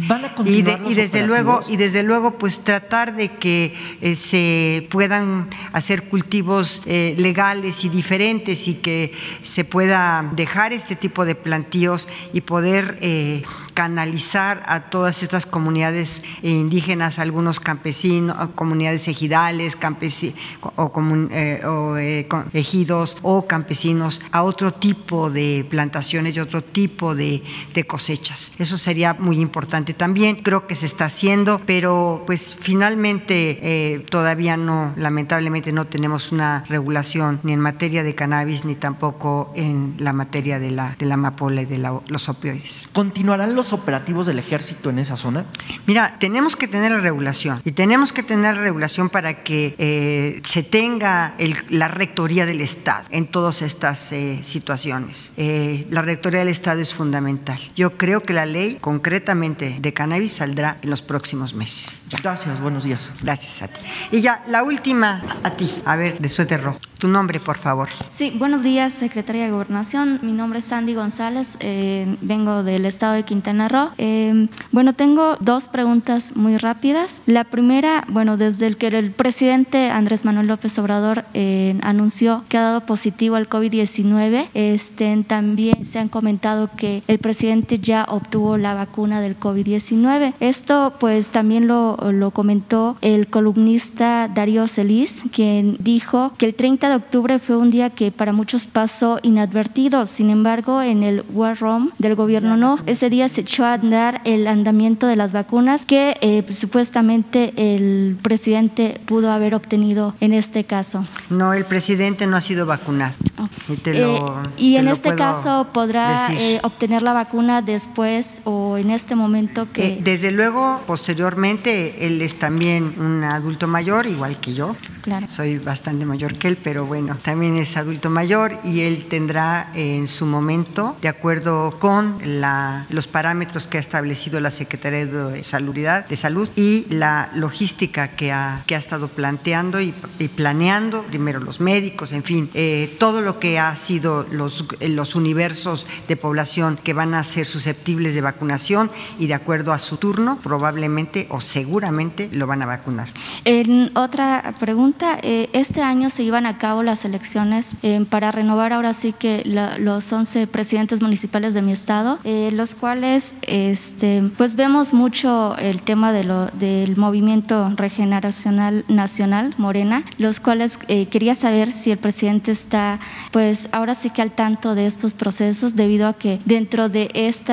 Y, y, desde luego, y desde luego, pues tratar de que eh, se puedan hacer cultivos eh, legales y diferentes y que se pueda dejar este tipo de plantíos y poder eh, canalizar a todas estas comunidades indígenas, algunos campesinos, comunidades ejidales, campesinos o, eh, eh, ejidos o campesinos a otro tipo de plantaciones y otro tipo de, cosechas. Eso sería muy importante también. Creo que se está haciendo, pero pues finalmente eh, todavía no, lamentablemente no tenemos una regulación ni en materia de cannabis ni tampoco en la materia de la, de la amapola y de los opioides. ¿Continuarán operativos del ejército en esa zona? Mira, tenemos que tener la regulación y tenemos que tener la regulación para que eh, se tenga la rectoría del Estado en todas estas eh, situaciones. Eh, la rectoría del Estado es fundamental. Yo creo que la ley concretamente de cannabis saldrá en los próximos meses. Gracias, buenos días. Gracias a ti. Y ya, la última a ti, a ver, de suéter rojo. Tu nombre, por favor. Sí, buenos días, secretaria de Gobernación. Mi nombre es Sandy González, vengo del estado de Quintana Roo. Eh, bueno, tengo dos preguntas muy rápidas. La primera, bueno, desde el que el presidente Andrés Manuel López Obrador eh, anunció que ha dado positivo al COVID-19, este, también se han comentado que el presidente ya obtuvo la vacuna del COVID-19. Esto pues también lo, lo comentó el columnista Darío Celis, quien dijo que el 30 de octubre fue un día que para muchos pasó inadvertido. Sin embargo, en el War Room del gobierno no. Ese día se echó a andar el andamiento de las vacunas que eh, supuestamente el presidente pudo haber obtenido en este caso. No, el presidente no ha sido vacunado. Y, te lo, Eh, y te en lo este caso podrá eh, obtener la vacuna después o en este momento que... Eh, desde luego, posteriormente, él es también un adulto mayor, igual que yo. Claro. Soy bastante mayor que él, pero bueno, también es adulto mayor y él tendrá eh, en su momento, de acuerdo con los parámetros que ha establecido la Secretaría de Salud, y la logística que ha, estado planteando y, planeando, primero los médicos, en fin, eh, todo lo que ha sido los, los universos de población que van a ser susceptibles de vacunación y de acuerdo a su turno, probablemente o seguramente lo van a vacunar. En otra pregunta, eh, este año se iban a cabo las elecciones eh, para renovar ahora sí que la- los 11 presidentes municipales de mi estado, eh, los cuales este, pues vemos mucho el tema de lo, del movimiento regeneracional nacional, Morena, los cuales eh, quería saber si el presidente está pues ahora sí que al tanto de estos procesos debido a que dentro de este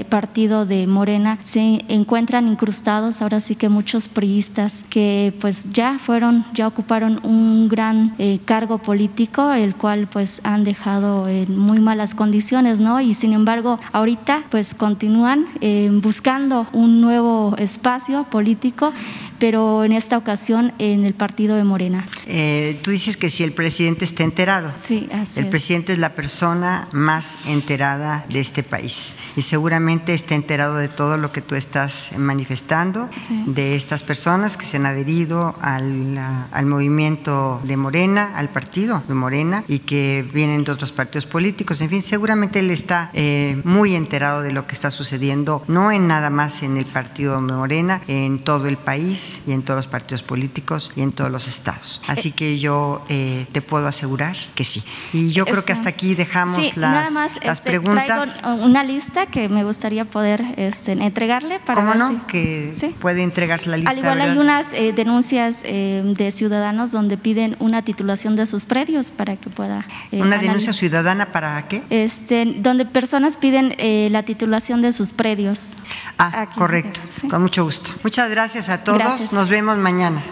eh, partido de Morena se encuentran incrustados ahora sí que muchos priistas que pues ya fueron, ya ocuparon un gran eh, cargo político, el cual pues han dejado en muy malas condiciones, ¿no? Y sin embargo, ahorita pues continúan eh, buscando un nuevo espacio político, pero en esta ocasión en el partido de Morena. Eh, tú dices que si el presidente está enterado. Sí, así El es. presidente es la persona más enterada de este país y seguramente está enterado de todo lo que tú estás manifestando, Sí. de estas personas que se han adherido al, al movimiento de Morena, al partido de Morena y que vienen de otros partidos políticos. En fin, seguramente él está eh, muy enterado de lo que está sucediendo, no en nada más en el partido de Morena, en todo el país y en todos los partidos políticos y en todos los estados. Así que yo eh, te puedo asegurar que sí. Y yo creo que Eso. hasta aquí dejamos Sí, las, nada más, las este, preguntas. traigo una lista que me gustaría poder este, entregarle para ¿Cómo ver no? si- Que Sí. puede entregar la lista. Al igual hay unas eh, denuncias eh, de ciudadanos donde piden una titulación de sus predios para que pueda. eh, ¿Una denuncia analizar. ciudadana para qué? Este, donde personas piden eh, la titulación de sus predios. Ah, Aquí, correcto. sí. Con mucho gusto. Muchas gracias a todos. Gracias. Nos vemos mañana.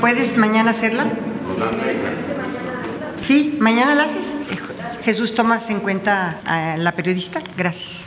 ¿Puedes mañana hacerla? Sí, mañana la haces. Jesús, ¿tomas en cuenta a la periodista? Gracias.